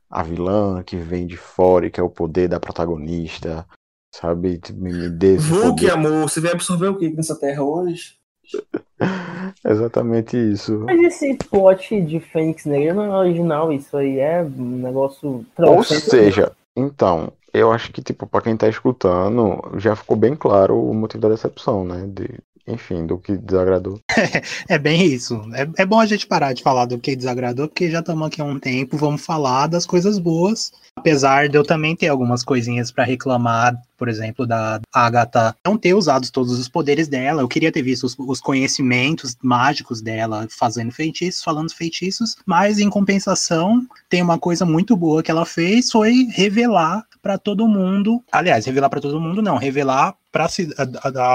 A vilã que vem de fora e que é o poder da protagonista, sabe? Me me dê Vulk, amor, você vai absorver o que nessa terra hoje? Exatamente isso. Mas esse plot de Fênix Negra não é original, isso aí é um negócio. Ou seja, então, eu acho que, tipo, pra quem tá escutando, já ficou bem claro o motivo da decepção, né? De, enfim, do que desagradou. É bem isso. É, é bom a gente parar de falar do que desagradou, porque já estamos aqui há um tempo, vamos falar das coisas boas. Apesar de eu também ter algumas coisinhas pra reclamar, por exemplo, da Agatha não ter usado todos os poderes dela. Eu queria ter visto os, os conhecimentos mágicos dela fazendo feitiços, falando feitiços, mas em compensação, tem uma coisa muito boa que ela fez foi revelar pra todo mundo. Aliás, revelar pra todo mundo não, revelar para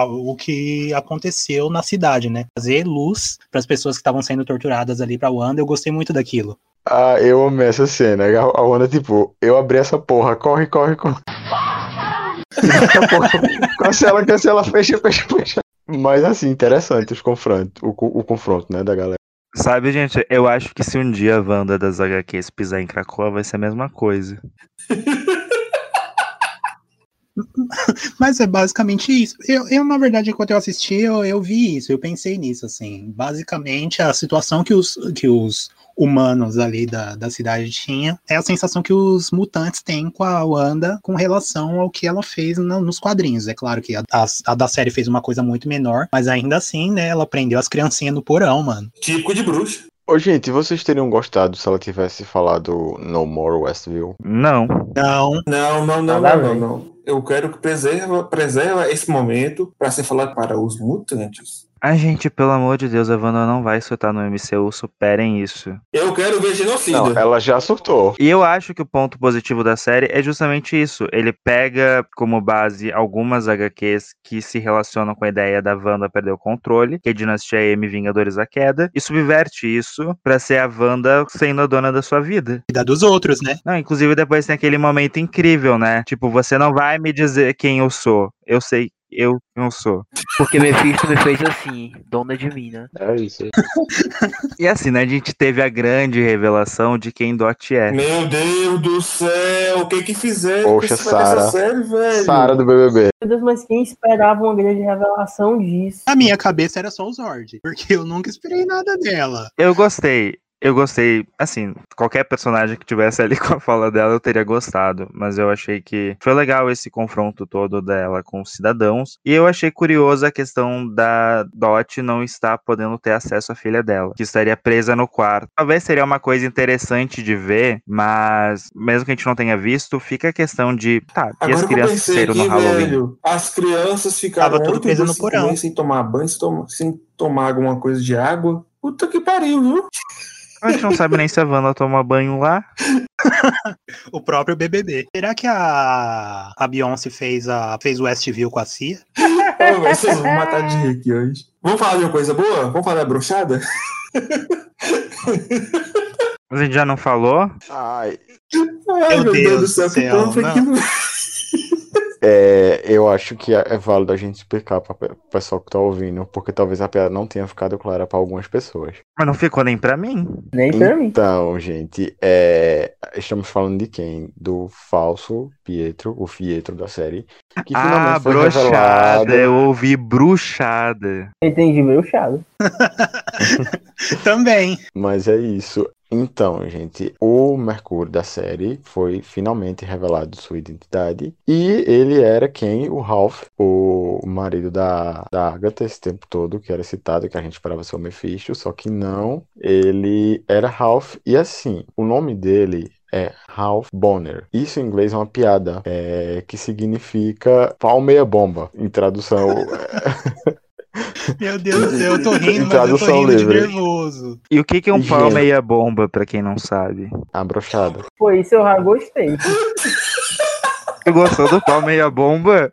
o que aconteceu na cidade, né? Fazer luz para as pessoas que estavam sendo torturadas ali pra Wanda. Eu gostei muito daquilo. Ah, eu amei essa cena. A a Wanda, tipo, eu abri essa porra, corre, corre, corre. Daqui a pouco, cancela, cancela, fecha, fecha, fecha. Mas assim, interessante os confrontos, o, o confronto, né, da galera. Sabe, gente, eu acho que se um dia a Wanda das HQs pisar em Krakoa, vai ser a mesma coisa. Mas é basicamente isso. Eu, eu, na verdade, enquanto eu assisti, eu, eu vi isso, eu pensei nisso, assim. Basicamente, a situação que os, que os humanos ali da, da cidade tinham é a sensação que os mutantes têm com a Wanda com relação ao que ela fez no- nos quadrinhos. É claro que a, a, a da série fez uma coisa muito menor, mas ainda assim, né, ela prendeu as criancinhas no porão, mano. Típico de bruxa. Ô, gente, vocês teriam gostado se ela tivesse falado No More Westview? Não. Não, Não, não, não, não, não, não. Eu quero que preserva, preserva esse momento para ser falado para os mutantes. Ai, gente, pelo amor de Deus, a Wanda não vai soltar no MCU, superem isso. Eu quero ver genocida. Não, ela já surtou. E eu acho que o ponto positivo da série é justamente isso. Ele pega como base algumas HQs que se relacionam com a ideia da Wanda perder o controle, que é Dinastia M Vingadores da Queda, e subverte isso pra ser a Wanda sendo a dona da sua vida. vida dos outros, né? Não, inclusive depois tem aquele momento incrível, né? Tipo, você não vai me dizer quem eu sou. Eu sei eu eu sou. Porque Mephisto me fez assim, dona de mim, né? É isso. E assim, né? A gente teve a grande revelação de quem Dot é. Meu Deus do céu, o que que fizeram Poxa, Sara. série, velho? Sara do BBB. Meu Deus, mas quem esperava uma grande revelação disso? Na minha cabeça era só o Zord, porque eu nunca esperei nada dela. Eu gostei. Eu gostei, assim, qualquer personagem que tivesse ali com a fala dela eu teria gostado, mas eu achei que foi legal esse confronto todo dela com os cidadãos. E eu achei curioso a questão da Dot não estar podendo ter acesso à filha dela, que estaria presa no quarto. Talvez seria uma coisa interessante de ver, mas mesmo que a gente não tenha visto, fica a questão de, tá, e as crianças saíram no Halloween? velho, as crianças ficaram Tava tudo preso no porão. sem tomar banho, sem tomar, sem tomar alguma coisa de água. Puta que pariu, viu? A gente não sabe nem se a Wanda toma banho lá. O próprio BBB. Será que a, a Beyoncé fez, a, fez o Westview com a Cia? Ô, Vocês vão matar de rir aqui hoje. Vamos falar de uma coisa boa? Vamos falar da brochada? Mas a gente já não falou? Ai, Ai, Meu Deus do céu, que não. É, eu acho que é é válido a gente explicar para o pessoal que tá ouvindo, porque talvez a piada não tenha ficado clara para algumas pessoas. Mas não ficou nem pra mim. Nem pra mim. Então, gente, é, estamos falando de quem? Do falso Pietro, o Pietro da série, que ah, finalmente foi brochada. revelado. Eu ouvi bruxada. Entendi meu chado. Também. Mas é isso. Então, gente, o Mercúrio da série foi finalmente revelado sua identidade. E ele era quem? O Ralph, o marido da, da Agatha esse tempo todo, que era citado, que a gente esperava ser o Mephisto, só que não. Ele era Ralph. E assim, o nome dele é Ralph Bonner. Isso em inglês é uma piada, é, que significa pau meia bomba, em tradução. Meu Deus do céu, eu tô rindo, mas eu tô rindo de livre. nervoso. E o que, que é um pau Gente. meia bomba, pra quem não sabe? a brochada. Pô, isso eu já gostei. Tu gostou do pau meia bomba?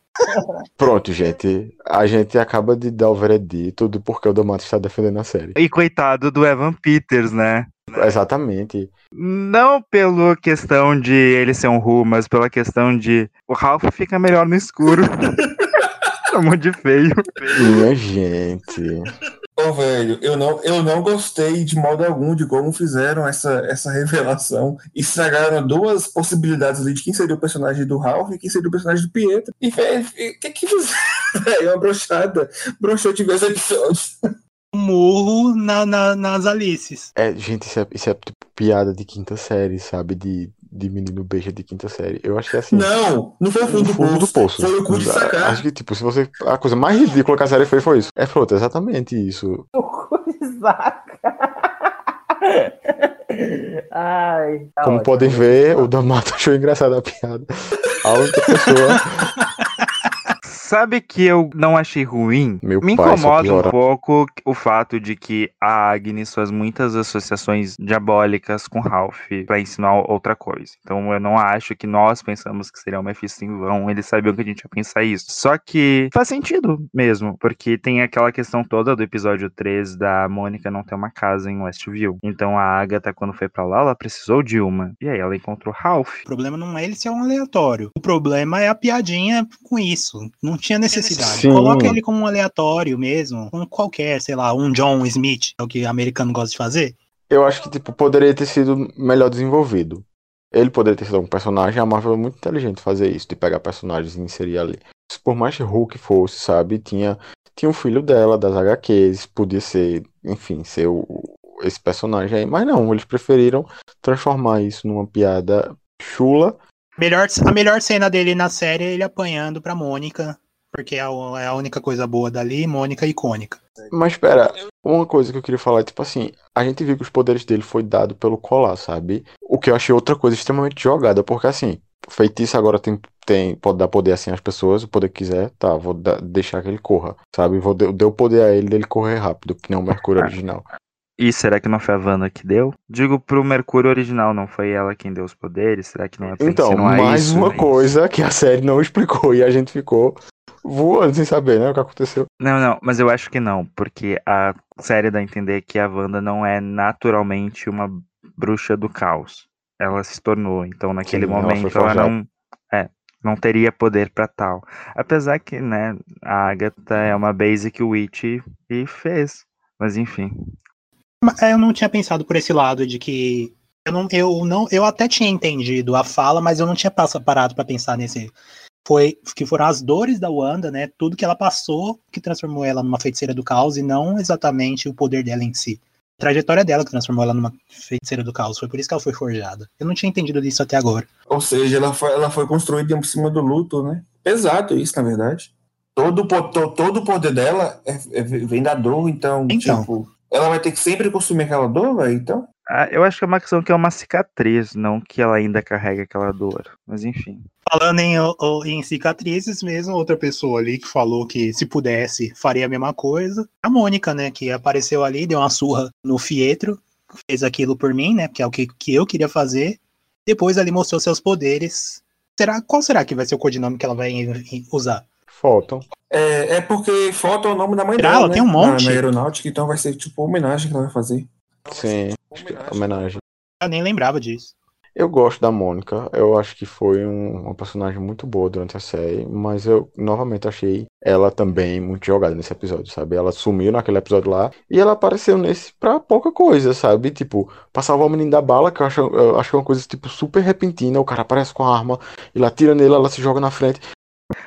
Pronto, gente. A gente acaba de dar o veredito do porquê o Domato está defendendo a série. E coitado do Evan Peters, né? Exatamente. Não pela questão de ele ser um Ru, mas pela questão de o Ralph fica melhor no escuro. é muito de feio. Minha gente. Ô, velho, eu não, eu não gostei de modo algum de como fizeram essa, essa revelação. Estragaram duas possibilidades ali de quem seria o personagem do Ralph e quem seria o personagem do Pietro. E, velho, o que que fizeram? É uma brochada. Broxou de vez episódios. Um murro na, na- nas Alices. É, gente, isso é, isso é tipo piada de quinta série, sabe? De, de menino beija de quinta série. Eu achei assim. Não, não foi o fundo, no fundo do poço. Foi o cu de sacar. Acho que, tipo, se você. A coisa mais ridícula que a série fez foi isso. É pronto, exatamente isso. Saca. Ai, tá Como ótimo. podem ver, o Damato achou engraçada a piada. A única pessoa. Sabe que eu não achei ruim? Meu Me pai, incomoda um pouco o fato de que a Agnes faz muitas associações diabólicas com Ralph pra ensinar outra coisa. Então eu não acho que nós pensamos que seria o Mephisto em vão. Eles sabiam que a gente ia pensar isso. Só que faz sentido mesmo, porque tem aquela questão toda do episódio 3 da Mônica não ter uma casa em Westview. Então a Agatha, quando foi pra lá, ela precisou de uma. E aí ela encontrou Ralph. O problema não é ele ser um aleatório. O problema é a piadinha com isso. Não tinha necessidade. Sim. Coloca ele como um aleatório mesmo. Um qualquer, sei lá, um John Smith, é o que o americano gosta de fazer. Eu acho que, tipo, poderia ter sido melhor desenvolvido. Ele poderia ter sido um personagem, a Marvel é muito inteligente fazer isso, de pegar personagens e inserir ali. Se por mais Hulk fosse, sabe, tinha, tinha um filho dela, das HQs, podia ser, enfim, ser o, esse personagem aí. Mas não, eles preferiram transformar isso numa piada chula. Melhor, a melhor cena dele na série é ele apanhando pra Mônica. Porque é a, é a única coisa boa dali, Mônica icônica. Mas espera, uma coisa que eu queria falar é, tipo assim, a gente viu que os poderes dele foi dado pelo colar, sabe? O que eu achei outra coisa extremamente jogada, porque assim, feitiço agora tem, tem pode dar poder assim às pessoas, o poder que quiser, tá, vou dar- deixar que ele corra, sabe? Vou dar o poder a ele dele correr rápido, que nem o Mercúrio original. E será que não foi a Wanda que deu? Digo pro Mercúrio original, não foi ela quem deu os poderes? Será que não é pra Então, mais isso? uma Mas- coisa que a série não explicou e a gente ficou voando sem saber, né, o que aconteceu. Não, não, mas eu acho que não, porque a série dá a entender que a Wanda não é naturalmente uma bruxa do caos. Ela se tornou, então naquele Sim, ela momento ela, forjada. não é, não teria poder pra tal. Apesar que, né, a Agatha é uma basic witch e fez. Mas enfim. Mas Eu não tinha pensado por esse lado de que. Eu não, eu não, eu até tinha entendido a fala, mas eu não tinha parado pra pensar nesse. Foi que foram as dores da Wanda, né? Tudo que ela passou que transformou ela numa feiticeira do caos e não exatamente o poder dela em si. A trajetória dela que transformou ela numa feiticeira do caos. Foi por isso que ela foi forjada. Eu não tinha entendido disso até agora. Ou seja, ela foi, ela foi construída em cima do luto, né? Pesado isso, na verdade. Todo, todo o poder dela é, é- vem da dor, então, Então. tipo, ela vai ter que sempre consumir aquela dor, velho, então. Ah, eu acho que é uma questão que é uma cicatriz, não que ela ainda carrega aquela dor. Mas enfim. Falando em, em cicatrizes mesmo, outra pessoa ali que falou que se pudesse faria a mesma coisa. A Mônica, né, que apareceu ali, deu uma surra no Fietro, fez aquilo por mim, né, que é o que, que eu queria fazer. Depois ali mostrou seus poderes. Será, qual será que vai ser o codinome que ela vai usar? Photon. É, é porque falta o nome da mãe Será? dela, Ela né? tem um monte? Na, na aeronáutica, então vai ser tipo homenagem que ela vai fazer. Sim, acho que é homenagem. Eu nem lembrava disso. Eu gosto da Mônica, eu acho que foi um- uma personagem muito boa durante a série, mas eu novamente achei ela também muito jogada nesse episódio, sabe? Ela sumiu naquele episódio lá e ela apareceu nesse pra pouca coisa, sabe? Tipo, pra salvar o menino da bala, que eu acho, eu acho que é uma coisa tipo super repentina, o cara aparece com a arma, ele atira nele, ela se joga na frente.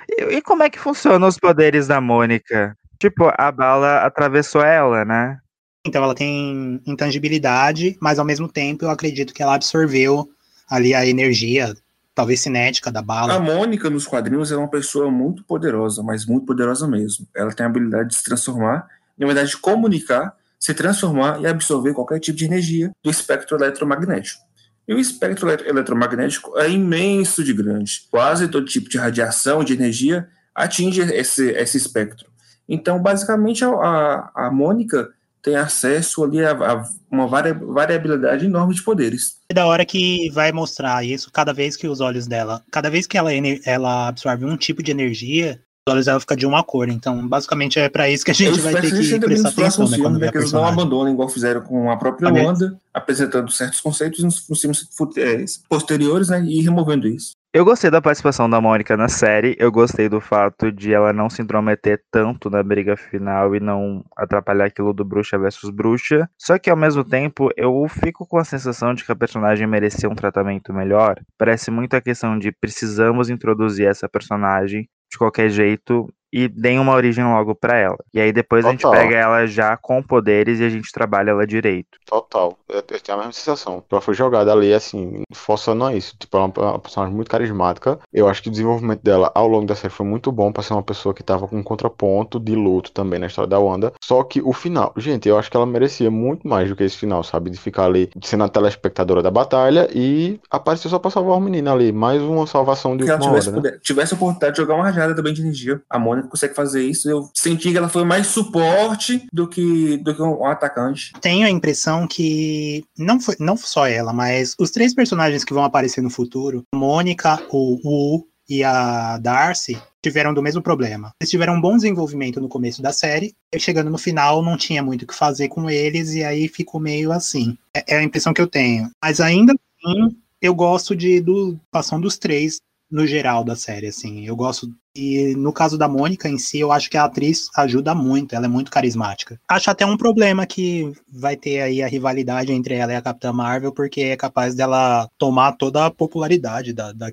E, e como é que funcionam os poderes da Mônica? Tipo, a bala atravessou ela, né? Então ela tem intangibilidade, mas ao mesmo tempo eu acredito que ela absorveu ali a energia, talvez cinética da bala. A Mônica, nos quadrinhos, é uma pessoa muito poderosa, mas muito poderosa mesmo. Ela tem a habilidade de se transformar, na verdade, de comunicar, se transformar e absorver qualquer tipo de energia do espectro eletromagnético. E o espectro ele- eletromagnético é imenso de grande. Quase todo tipo de radiação, de energia, atinge esse, esse espectro. Então, basicamente, a, a, a Mônica tem acesso ali a, a uma varia- variabilidade enorme de poderes. É da hora que vai mostrar isso cada vez que os olhos dela, cada vez que ela, ela absorve um tipo de energia, os olhos dela ficam de uma cor. Então, basicamente é pra isso que a gente Eu vai ter que prestar nos próximos atenção, né, né, a que eles não abandonem, igual fizeram com a própria Wanda, apresentando certos conceitos nos, filmes eh, posteriores, né, e removendo isso. Eu gostei da participação da Mônica na série. Eu gostei do fato de ela não se intrometer tanto na briga final e não atrapalhar aquilo do bruxa versus bruxa. Só que ao mesmo tempo eu fico com a sensação de que a personagem merecia um tratamento melhor. Parece muito a questão de precisamos introduzir essa personagem de qualquer jeito e deem uma origem logo pra ela. E aí depois a gente Total. pega ela já com poderes e a gente trabalha ela direito. Total, eu, eu tenho a mesma sensação. Ela foi jogada ali, assim, forçando a isso. Tipo, ela é uma, uma personagem muito carismática. Eu acho que o desenvolvimento dela ao longo da série foi muito bom pra ser uma pessoa que tava com um contraponto de luto também na história da Wanda. Só que o final, gente, eu acho que ela merecia muito mais do que esse final, sabe? De ficar ali sendo a telespectadora da batalha e aparecer só pra salvar o menino ali. Mais uma salvação de Que ela tivesse, hora, né? tivesse a oportunidade de jogar uma rajada também de energia. A Consegue fazer isso. Eu senti que ela foi mais suporte do que, do que um, atacante. Tenho a impressão que não foi não só ela, mas os três personagens que vão aparecer no futuro, Mônica, o Wu e a Darcy, tiveram do mesmo problema. Eles tiveram um bom desenvolvimento no começo da série, e chegando no final não tinha muito o que fazer com eles e aí ficou meio assim. É, é a impressão que eu tenho. Mas ainda assim, eu gosto de do passão dos três no geral da série, assim. Eu gosto e no caso da Mônica em si, eu acho que a atriz ajuda muito, ela é muito carismática. Acho até um problema que vai ter aí a rivalidade entre ela e a Capitã Marvel, porque é capaz dela tomar toda a popularidade da, da.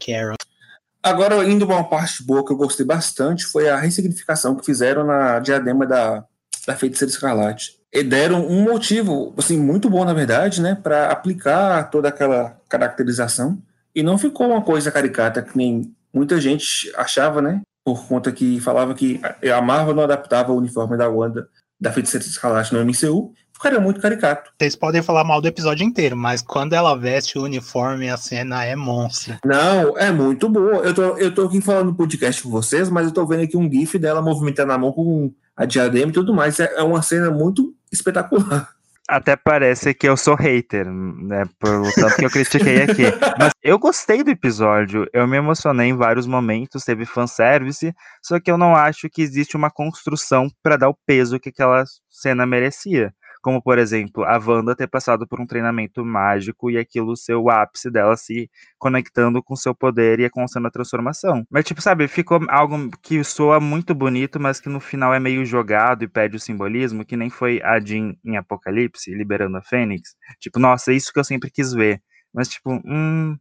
Agora, indo pra uma parte boa que eu gostei bastante, foi a ressignificação que fizeram na diadema da, da Feiticeira Escarlate. E deram um motivo, assim, muito bom, na verdade, né, para aplicar toda aquela caracterização. E não ficou uma coisa caricata que nem muita gente achava, né, por conta que falava que a Marvel não adaptava o uniforme da Wanda da Feiticeira Escarlate no MCU, ficaria muito caricato. Vocês podem falar mal do episódio inteiro, mas quando ela veste o uniforme, a cena é monstra. Não, é muito boa. Eu tô, eu tô aqui falando no podcast com vocês, mas eu tô vendo aqui um GIF dela movimentando a mão com a diadema e tudo mais. É, é uma cena muito espetacular. Até parece que eu sou hater, né? Pelo tanto que eu critiquei aqui. Mas eu gostei do episódio, eu me emocionei em vários momentos, teve fanservice, só que eu não acho que existe uma construção para dar o peso que aquela cena merecia. Como, por exemplo, a Wanda ter passado por um treinamento mágico e aquilo ser o ápice dela se conectando com seu poder e acontecendo a transformação. Mas, tipo, sabe, ficou algo que soa muito bonito, mas que no final é meio jogado e perde o simbolismo, que nem foi a Jean em Apocalipse, liberando a Fênix. Tipo, nossa, isso que eu sempre quis ver. Mas, tipo, hum,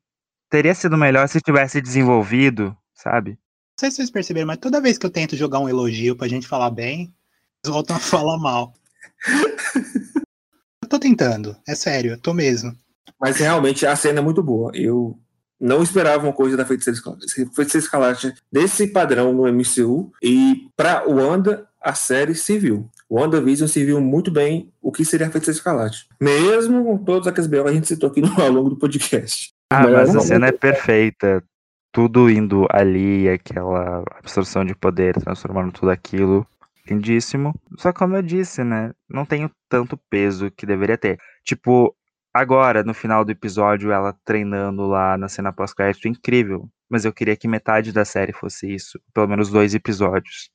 teria sido melhor se tivesse desenvolvido, sabe? Não sei se vocês perceberam, mas toda vez que eu tento jogar um elogio pra gente falar bem, eles voltam a falar mal. Eu tô tentando, é sério, eu tô mesmo. Mas realmente a cena é muito boa. Eu não esperava uma coisa da Feiticeira Escarlate. Feiticeira Escarlate desse padrão no MCU. E pra Wanda, a série serviu. WandaVision serviu muito bem o que seria a Feiticeira Escarlate. Mesmo com todos aqueles B.O. que a gente citou aqui no, ao longo do podcast. Ah, Mas mas a cena é perfeita. Tudo indo ali, aquela absorção de poder, transformando tudo aquilo. Lindíssimo. Só como eu disse, né? Não tem o tanto peso que deveria ter. Tipo, agora, no final do episódio, ela treinando lá na cena pós-crédito, incrível. Mas eu queria que metade da série fosse isso. Pelo menos dois episódios.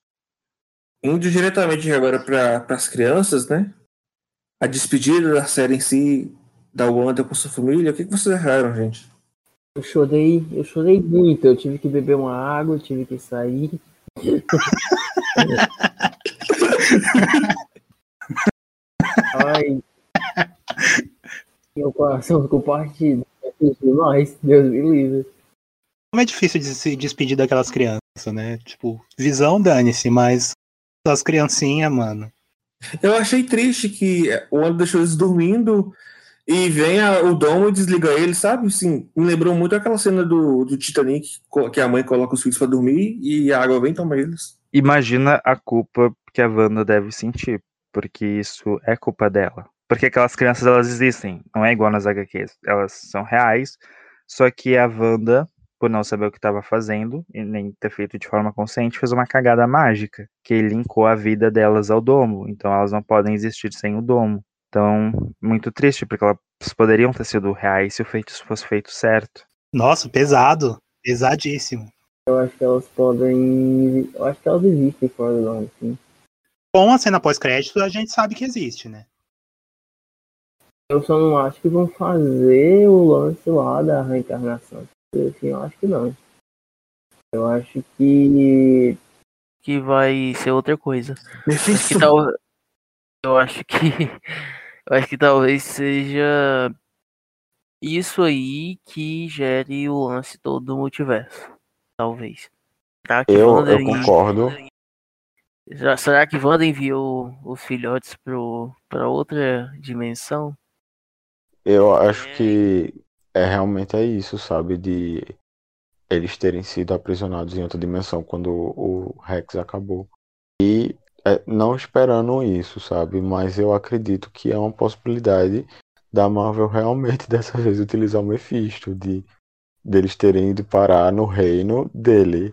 Indo diretamente agora para as crianças, né? A despedida da série em si, da Wanda com sua família, o que, que vocês acharam, gente? Eu chorei, eu chorei muito. Eu tive que beber uma água, eu tive que sair. Ai. Meu coração ficou partido. Demais, Deus me livre. Como é difícil de se despedir daquelas crianças, né? Tipo, visão, dane-se, mas as criancinhas, mano. Eu achei triste que o Wanda deixou eles dormindo e vem a- o Dom e desliga ele, sabe? Assim, me lembrou muito aquela cena do, do Titanic, que a mãe coloca os filhos pra dormir e a água vem tomar eles. Imagina a culpa que a Wanda deve sentir. Porque isso é culpa dela. Porque aquelas crianças, elas existem. Não é igual nas HQs. Elas são reais. Só que a Wanda, por não saber o que estava fazendo, e nem ter feito de forma consciente, fez uma cagada mágica. Que linkou a vida delas ao domo. Então elas não podem existir sem o domo. Então, muito triste, porque elas poderiam ter sido reais se o feito fosse feito certo. Nossa, pesado. Pesadíssimo. Eu acho que elas podem. Eu acho que elas existem fora do nome, sim. Com a cena pós-crédito, a gente sabe que existe, né? Eu só não acho que vão fazer o lance lá da reencarnação. Assim, eu acho que não. Eu acho que. Que vai ser outra coisa. Acho que tal... Eu acho que. Eu acho que talvez seja isso aí que gere o lance todo do multiverso. Talvez. Será que Eu, eu concordo. Será- que Wanda enviou os filhotes pro, pra outra dimensão? Eu acho que é realmente é isso, sabe? De eles terem sido aprisionados em outra dimensão quando o Rex acabou. E é, não esperando isso, sabe? Mas eu acredito que é uma possibilidade da Marvel realmente dessa vez utilizar o Mephisto, de deles terem ido parar no reino dele.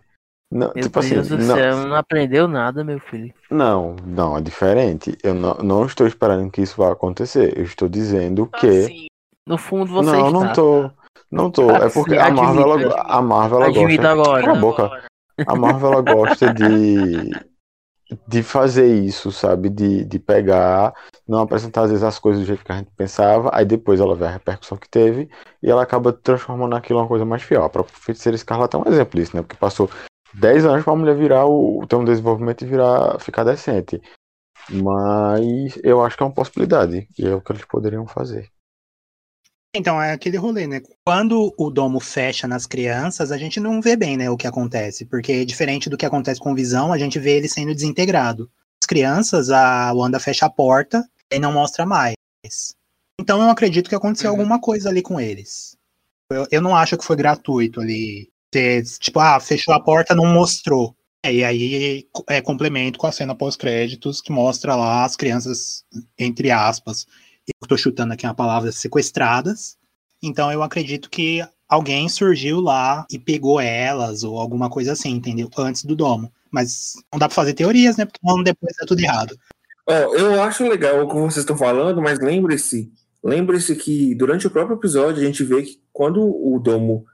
Não, Meu tipo assim, Deus do não, céu, não aprendeu nada, meu filho. não, não, é diferente. Eu não, não estou esperando que isso vá acontecer. Eu estou dizendo que. No fundo você Não, está. não tô. Não tô. É porque Sim, a Marvel, admita, ela, a Marvel ela gosta. agora. Cala a boca. A Marvel ela gosta de de fazer isso, sabe? De, de pegar, não apresentar às vezes as coisas do jeito que a gente pensava, aí depois ela vê a repercussão que teve e ela acaba transformando aquilo em uma coisa mais fiel. A própria Feiticeira Escarlate é um exemplo disso, né? Porque passou 10 anos pra mulher virar o ter um desenvolvimento e virar ficar decente. Mas eu acho que é uma possibilidade e é o que eles poderiam fazer. Então, é aquele rolê, né? Quando o domo fecha nas crianças, a gente não vê bem, né, o que acontece. Porque diferente do que acontece com Visão, a gente vê ele sendo desintegrado. As crianças, a Wanda fecha a porta e não mostra mais. Então eu acredito que aconteceu Uhum. alguma coisa ali com eles. Eu, eu não acho que foi gratuito ali. Ter, tipo, ah, fechou a porta, não mostrou. É, e aí é complemento com a cena pós-créditos que mostra lá as crianças, entre aspas, eu tô chutando aqui uma palavra, sequestradas. Então eu acredito que alguém surgiu lá e pegou elas, ou alguma coisa assim, entendeu? Antes do domo. Mas não dá pra fazer teorias, né? Porque o domo depois é tudo errado. Ó, eu acho legal o que vocês estão falando, mas lembre-se, lembre-se que durante o próprio episódio a gente vê que quando o domo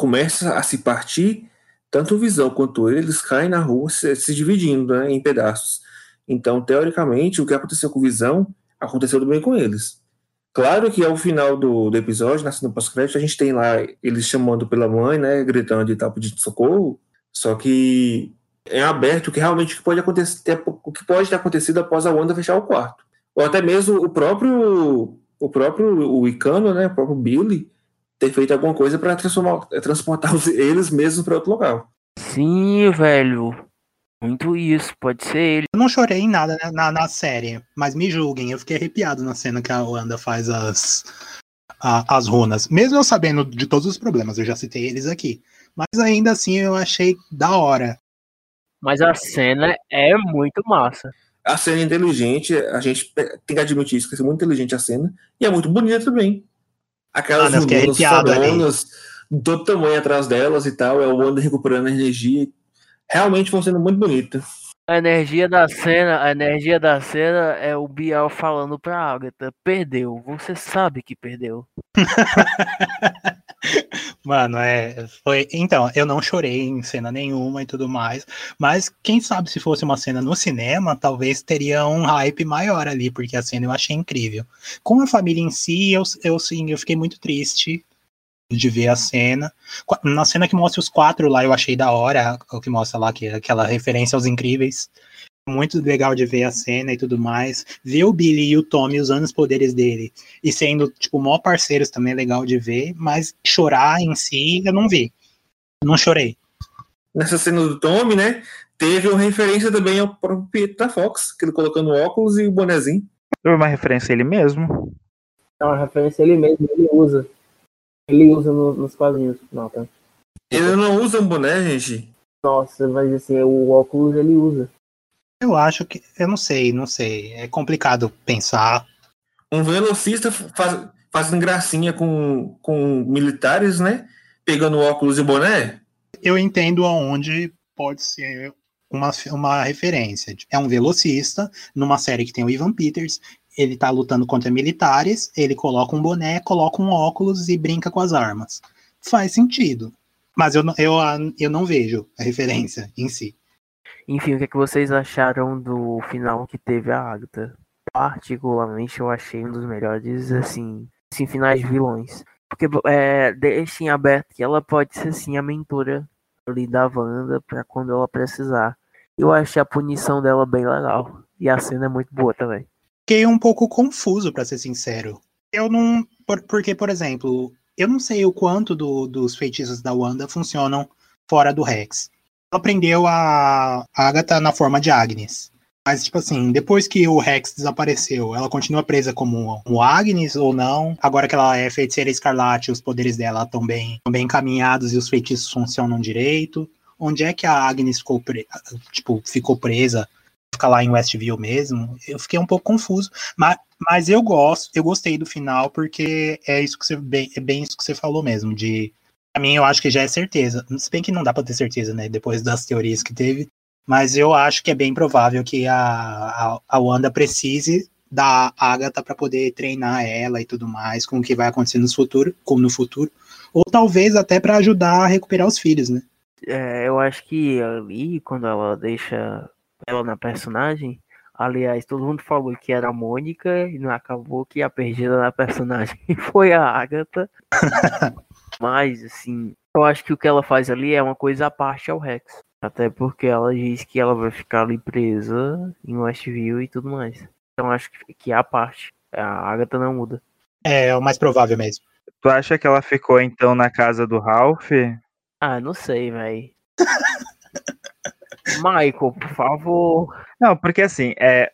começa a se partir, tanto o Visão quanto ele, eles caem na rua se, se dividindo né, em pedaços. Então, teoricamente, o que aconteceu com o Visão aconteceu também com eles. Claro que ao final do, do episódio, na cena pós-crédito, a gente tem lá eles chamando pela mãe, né, gritando e tal, pedindo socorro, só que é aberto o que realmente pode acontecer, o que pode ter acontecido após a Wanda fechar o quarto. Ou até mesmo o próprio o próprio o Icano, né, o próprio Billy ter feito alguma coisa para transformar transportar eles mesmos para outro local. Sim, velho. Muito isso, pode ser ele. Eu não chorei em nada né, na, na série, mas me julguem, eu fiquei arrepiado na cena que a Wanda faz as, a, as runas. Mesmo eu sabendo de todos os problemas, eu já citei eles aqui. Mas ainda assim eu achei da hora. Mas a cena é muito massa. A cena é inteligente, a gente tem que admitir isso, que é muito inteligente a cena, e é muito bonita também. Aquelas Ah, de todo tamanho atrás delas e tal, é o Wanda recuperando a energia. Realmente foi uma cena muito bonita. A energia da cena, a energia da cena é o Biel falando pra Agatha, perdeu, você sabe que perdeu. Mano, é. Foi. Então, eu não chorei em cena nenhuma e tudo mais. Mas quem sabe se fosse uma cena no cinema, talvez teria um hype maior ali, porque a cena eu achei incrível. Com a família em si, eu, eu sim, eu fiquei muito triste de ver a cena. Na cena que mostra os quatro lá, eu achei da hora, o que mostra lá, que aquela referência aos incríveis. Muito legal de ver a cena e tudo mais. Ver o Billy e o Tommy usando os poderes dele e sendo, tipo, mó parceiros também é legal de ver, mas chorar em si eu não vi. Não chorei. Nessa cena do Tommy, né? Teve uma referência também ao próprio Pietro da Fox, que ele colocando óculos e o bonezinho. Foi uma referência a ele mesmo. É uma referência ele mesmo, ele usa. Ele usa no- nos quadrinhos. Não, tá? Ele não usa um boné, gente. Nossa, mas assim, o óculos ele usa. Eu acho que. Eu não sei, não sei. É complicado pensar. Um velocista faz- fazendo gracinha com, com militares, né? Pegando óculos e boné. Eu entendo aonde pode ser uma, uma referência. É um velocista numa série que tem o Ivan Peters. Ele tá lutando contra militares, ele coloca um boné, coloca um óculos e brinca com as armas. Faz sentido. Mas eu, eu, eu não vejo a referência em si. Enfim, o que, é que vocês acharam do final que teve a Agatha? Particularmente eu achei um dos melhores, assim, assim finais vilões. Porque é, deixa em aberto que ela pode ser, assim, a mentora ali da Wanda pra quando ela precisar. Eu achei a punição dela bem legal. E a cena é muito boa também. fiquei um pouco confuso, pra ser sincero. Eu não. por- porque, por exemplo, eu não sei o quanto do- dos feitiços da Wanda funcionam fora do Rex. Ela prendeu a Agatha na forma de Agnes. Mas, tipo assim, depois que o Rex desapareceu, ela continua presa como um Agnes ou não? Agora que ela é feiticeira escarlate, os poderes dela estão bem, tão bem encaminhados e os feitiços funcionam direito. Onde é que a Agnes ficou, pre- tipo, ficou presa? Fica lá em Westview mesmo? Eu fiquei um pouco confuso. Mas, mas eu gosto, eu gostei do final, porque é isso que você é bem isso que você falou mesmo. De pra mim, eu acho que já é certeza. Se bem que não dá pra ter certeza, né? Depois das teorias que teve. Mas eu acho que é bem provável que a, a, a Wanda precise da Agatha para poder treinar ela e tudo mais, com o que vai acontecer no futuro, como no futuro. Ou talvez até para ajudar a recuperar os filhos, né? É, eu acho que ali, quando ela deixa ela na personagem, aliás, todo mundo falou que era a Mônica e não acabou que a perdida na personagem foi a Agatha. Mas, assim, eu acho que o que ela faz ali é uma coisa à parte ao Rex. Até porque ela diz que ela vai ficar ali presa em Westview e tudo mais. Então acho que, que é a parte. A Agatha não muda. É, é o mais provável mesmo. Tu acha que ela ficou então na casa do Ralph? Ah, não sei, véi. Michael, por favor. Não, porque assim, é,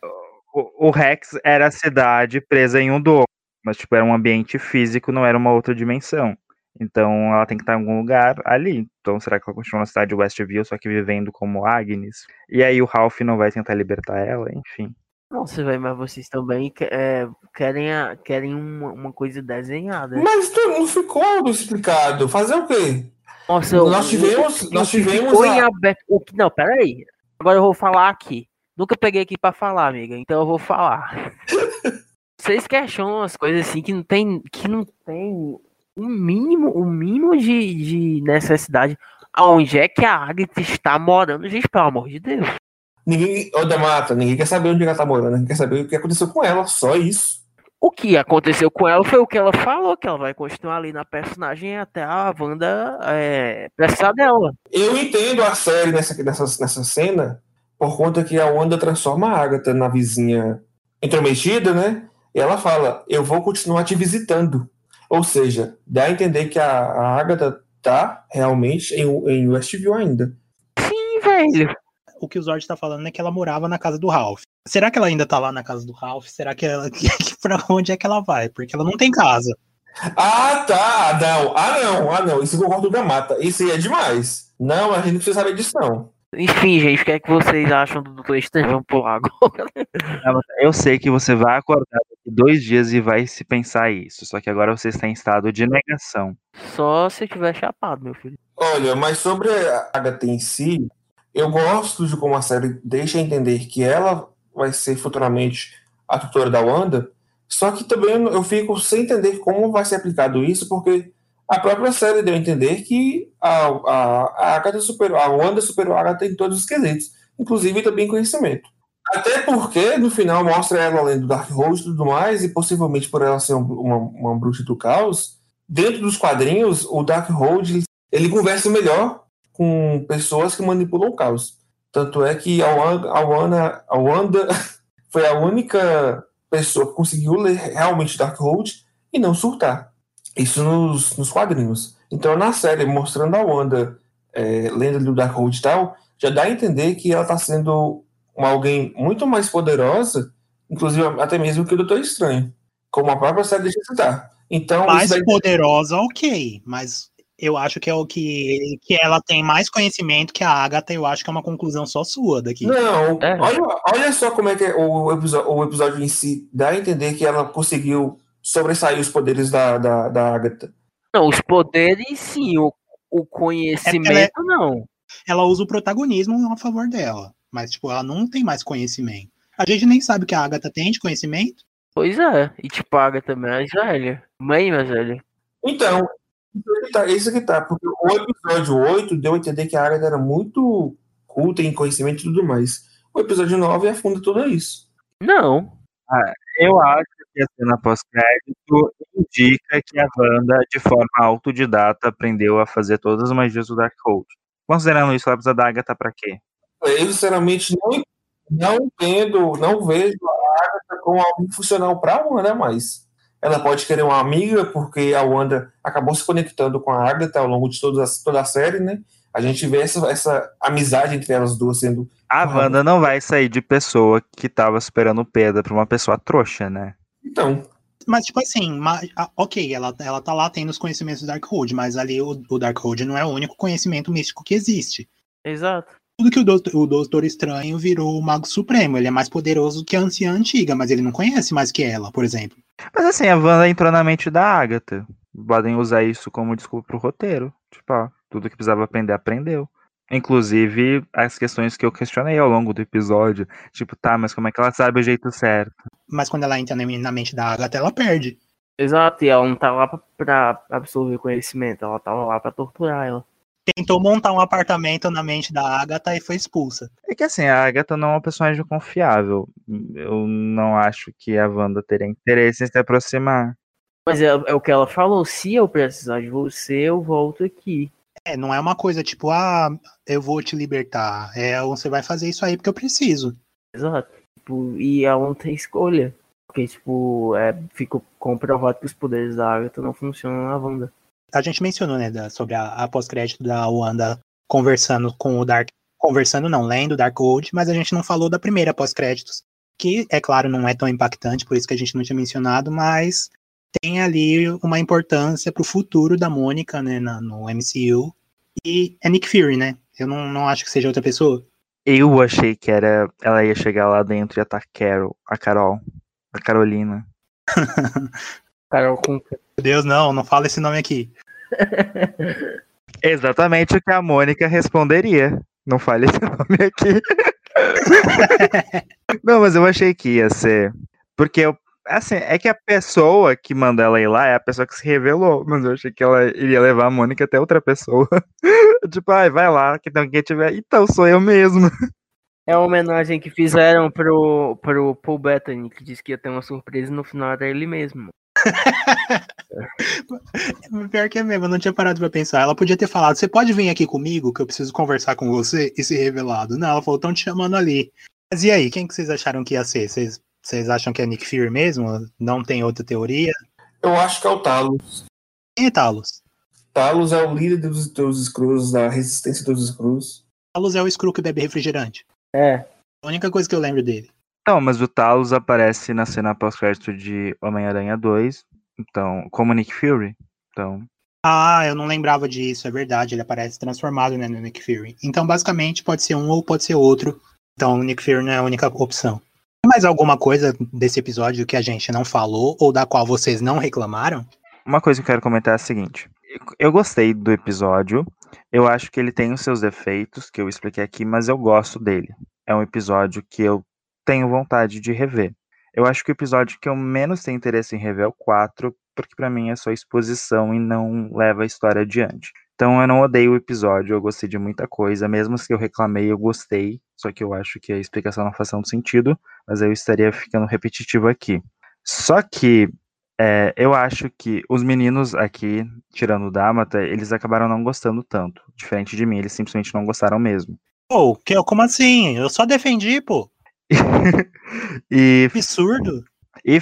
o, o Rex era a cidade presa em um do outro, mas tipo, era um ambiente físico, não era uma outra dimensão. Então ela tem que estar em algum lugar ali. Então será que ela continua na cidade de Westview, só que vivendo como Agnes? E aí o Ralph não vai tentar libertar ela, enfim. Nossa, velho, mas vocês também é, querem, a- querem uma, uma coisa desenhada. Mas tu- não ficou explicado. Fazer o quê? Nossa, Nós tivemos- o- nós tivemos ficou a- em aberto. O que, não, peraí. Agora eu vou falar aqui. Nunca peguei aqui pra falar, amiga, então eu vou falar. Vocês questionam as coisas assim que não tem, que não tem um mínimo, um mínimo de, de necessidade. Aonde é que a Agatha está morando, gente, pelo amor de Deus? Ninguém. Ô, da Mata, ninguém quer saber onde ela tá morando. Ninguém quer saber o que aconteceu com ela. Só isso. O que aconteceu com ela foi o que ela falou, que ela vai continuar ali na personagem até a Wanda é, precisar dela. Eu entendo a série nessa, nessa, nessa cena por conta que a Wanda transforma a Agatha na vizinha intrometida, né? E ela fala: Eu vou continuar te visitando. Ou seja, dá a entender que a, a Agatha tá realmente em, em Westview ainda. Sim, velho. o que o Zord tá falando é que ela morava na casa do Ralph. Será que ela ainda tá lá na casa do Ralph? Será que ela. Que, pra onde é que ela vai? Porque ela não tem casa. Ah, tá. Ah, não. Ah, não. Ah, não. Isso concordo da mata. Isso aí é demais. Não, a gente não precisa saber disso, não. Enfim, gente, o que é que vocês acham do Doutor Estranho? Vamos pular agora. Eu sei que você vai acordar daqui dois dias e vai se pensar isso. Só que agora você está em estado de negação. Só se tiver chapado, meu filho. Olha, mas sobre a Agatha em si, eu gosto de como a série deixa entender que ela vai ser futuramente a tutora da Wanda, só que também eu fico sem entender como vai ser aplicado isso, porque a própria série deu a entender que a, a, a Agatha a Wanda superou a Agatha em todos os quesitos, inclusive também conhecimento. Até porque no final mostra ela além do Darkhold e tudo mais, e possivelmente por ela ser uma, uma bruxa do caos, dentro dos quadrinhos, o Darkhold ele conversa melhor com pessoas que manipulam o caos. Tanto é que a Wanda, a Wanda, a Wanda foi a única pessoa que conseguiu ler realmente Darkhold e não surtar. Isso nos, nos quadrinhos. Então, na série, mostrando a Wanda é, lendo do Darkhold e tal, já dá a entender que ela está sendo uma alguém muito mais poderosa, inclusive até mesmo que o Doutor Estranho, como a própria série deixa citar. Então, mais daí... poderosa, ok, mas eu acho que é o que, que ela tem mais conhecimento que a Agatha, eu acho que é uma conclusão só sua daqui. Não, É. olha, olha só como é que é o, episódio, o episódio em si dá a entender que ela conseguiu sobressair os poderes da, da, da Agatha. Não, os poderes sim, o, o conhecimento não. Ela usa o protagonismo a favor dela, mas tipo, ela não tem mais conhecimento. A gente nem sabe o que a Agatha tem de conhecimento. Pois é, e te paga também mais velha. Mãe mais velha. Então, isso que tá, isso que tá, porque o episódio 8 deu a entender que a Agatha era muito culta em conhecimento e tudo mais. O episódio 9 afunda tudo isso. Não. Eu acho que a cena pós-crédito indica que a Wanda, de forma autodidata, aprendeu a fazer todas as magias do Darkhold. Considerando isso, ela precisa da Agatha pra quê? Eu, sinceramente, não, não entendo, não vejo a Agatha como algo funcional para a Wanda mais. Ela pode querer uma amiga, porque a Wanda acabou se conectando com a Agatha ao longo de toda a, toda a série, né? A gente vê essa, essa amizade entre elas duas sendo. A. Wanda não vai sair de pessoa que tava esperando pedra pra uma pessoa trouxa, né? Então, Mas, tipo assim, ma- ah, ok, ela, ela tá lá tendo os conhecimentos do Darkhold, mas ali o, o Darkhold não é o único conhecimento místico que existe. Exato. Tudo que o Doutor, o Doutor Estranho virou o Mago Supremo. Ele é mais poderoso que a anciã antiga, mas ele não conhece mais que ela, por exemplo. Mas assim, a Wanda entrou na mente da Agatha. Podem usar isso como desculpa pro roteiro. Tipo, ó, tudo que precisava aprender, aprendeu. Inclusive, as questões que eu questionei ao longo do episódio. Tipo, tá, mas como é que ela sabe o jeito certo? Mas quando ela entra na, mente da Agatha, ela perde. Exato, e ela não tá lá pra, pra absorver conhecimento, ela tava lá pra torturar ela. Tentou montar um apartamento na mente da Agatha e foi expulsa. É que assim, a Agatha não é uma personagem confiável. Eu não acho que a Wanda teria interesse em se aproximar. Mas é, é o que ela falou, se eu precisar de você, eu volto aqui. É, não é uma coisa tipo, ah, eu vou te libertar. É, você vai fazer isso aí porque eu preciso. Exato. Tipo, e ela não tem escolha. Porque, tipo, é, ficou comprovado que os poderes da Agatha não funcionam na Wanda. A gente mencionou, né, da- sobre a, a pós-crédito da Wanda conversando com o Dark. Conversando, não, lendo o Darkhold, mas a gente não falou da primeira pós-créditos. Que, é claro, não é tão impactante, por isso que a gente não tinha mencionado, mas tem ali uma importância pro futuro da Mônica, né, na- no MCU. E é Nick Fury, né? Eu não, não acho que seja outra pessoa. Eu achei que era. Ela ia chegar lá dentro e ia estar Carol, a Carol, a Carolina. Carol com Meu Deus, não, não fala esse nome aqui. Exatamente o que a Mônica responderia. Não fale esse nome aqui. Não, mas eu achei que ia ser. Porque eu. Assim, é que a pessoa que manda ela ir lá é a pessoa que se revelou. Mas eu achei que ela iria levar a Mônica até outra pessoa. tipo, ai, vai lá, que então quem tiver. Então, sou eu mesmo. É a homenagem que fizeram pro, pro Paul Bettany, que disse que ia ter uma surpresa e no final era ele mesmo. Pior que é mesmo, eu não tinha parado pra pensar. Ela podia ter falado, você pode vir aqui comigo, que eu preciso conversar com você, e se revelado. Não, ela falou, estão te chamando ali. Mas e aí, quem que vocês acharam que ia ser? Vocês, vocês acham que é Nick Fury mesmo? Não tem outra teoria? eu acho que é o Talos. Quem é Talos? Talos é o líder dos, dos Skrulls, da resistência dos Skrulls. Talos é o Screw que bebe refrigerante. É, A única coisa que eu lembro dele. Então, mas o Talos aparece na cena pós-crédito de Homem-Aranha 2, então, como Nick Fury. Então, Ah, eu não lembrava disso, é verdade. Ele aparece transformado né, no Nick Fury. Então, basicamente, pode ser um ou pode ser outro. Então, o Nick Fury não é a única opção. Mais alguma coisa desse episódio que a gente não falou ou da qual vocês não reclamaram? uma coisa que eu quero comentar é a seguinte. Eu gostei do episódio. Eu acho que ele tem os seus defeitos, que eu expliquei aqui, mas eu gosto dele. É um episódio que eu tenho vontade de rever. Eu acho que o episódio que eu menos tenho interesse em rever é o 4, porque pra mim é só exposição e não leva a história adiante. Então eu não odeio o episódio, eu gostei de muita coisa, mesmo que eu reclamei, eu gostei, só que eu acho que a explicação não faz tanto sentido, mas eu estaria ficando repetitivo aqui. Só que é, eu acho que os meninos aqui, tirando o Dálmata, eles acabaram não gostando tanto. Diferente de mim, eles simplesmente não gostaram mesmo. Pô, que, como assim? Eu só defendi, pô. e, Absurdo. e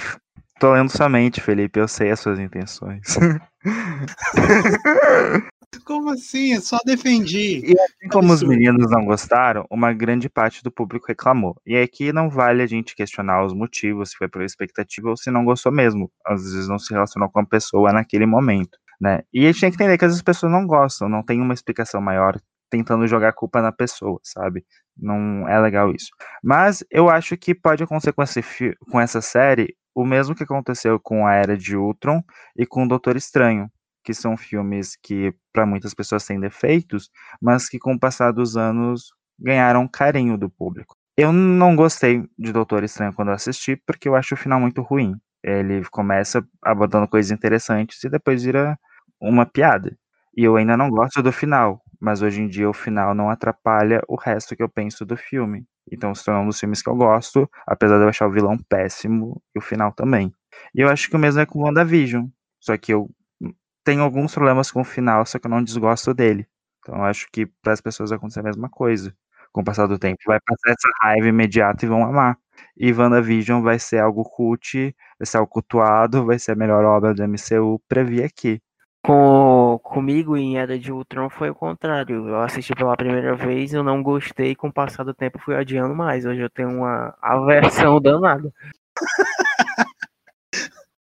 tô lendo somente, Felipe, eu sei as suas intenções. Como assim? Eu só defendi. Assim como os meninos não gostaram, uma grande parte do público reclamou. E aqui não vale a gente questionar os motivos, se foi por expectativa ou se não gostou mesmo. Às vezes não se relacionou com a pessoa naquele momento, né? E a gente tem que entender que às vezes as pessoas não gostam, não tem uma explicação maior tentando jogar a culpa na pessoa, sabe? Não é legal isso. Mas eu acho que pode acontecer com, esse com essa série o mesmo que aconteceu com a Era de Ultron e com o Doutor Estranho, que são filmes que para muitas pessoas têm defeitos, mas que com o passar dos anos ganharam carinho do público. Eu não gostei de Doutor Estranho quando assisti, porque eu acho o final muito ruim. Ele começa abordando coisas interessantes e depois vira uma piada. E eu ainda não gosto do final, mas hoje em dia o final não atrapalha o resto que eu penso do filme. Então se tornou um dos filmes que eu gosto, apesar de eu achar o vilão péssimo e o final também. E eu acho que o mesmo é com WandaVision. Só que eu tenho alguns problemas com o final, só que eu não desgosto dele. Então eu acho que para as pessoas vai acontecer a mesma coisa. Com o passar do tempo, vai passar essa raiva imediata e vão amar. E WandaVision vai ser algo cult, vai ser algo cultuado, vai ser a melhor obra do MCU, previ aqui. Com, comigo em Era de Ultron foi o contrário. Eu assisti pela primeira vez, eu não gostei, com o passar do tempo fui adiando mais. Hoje eu tenho uma aversão danada.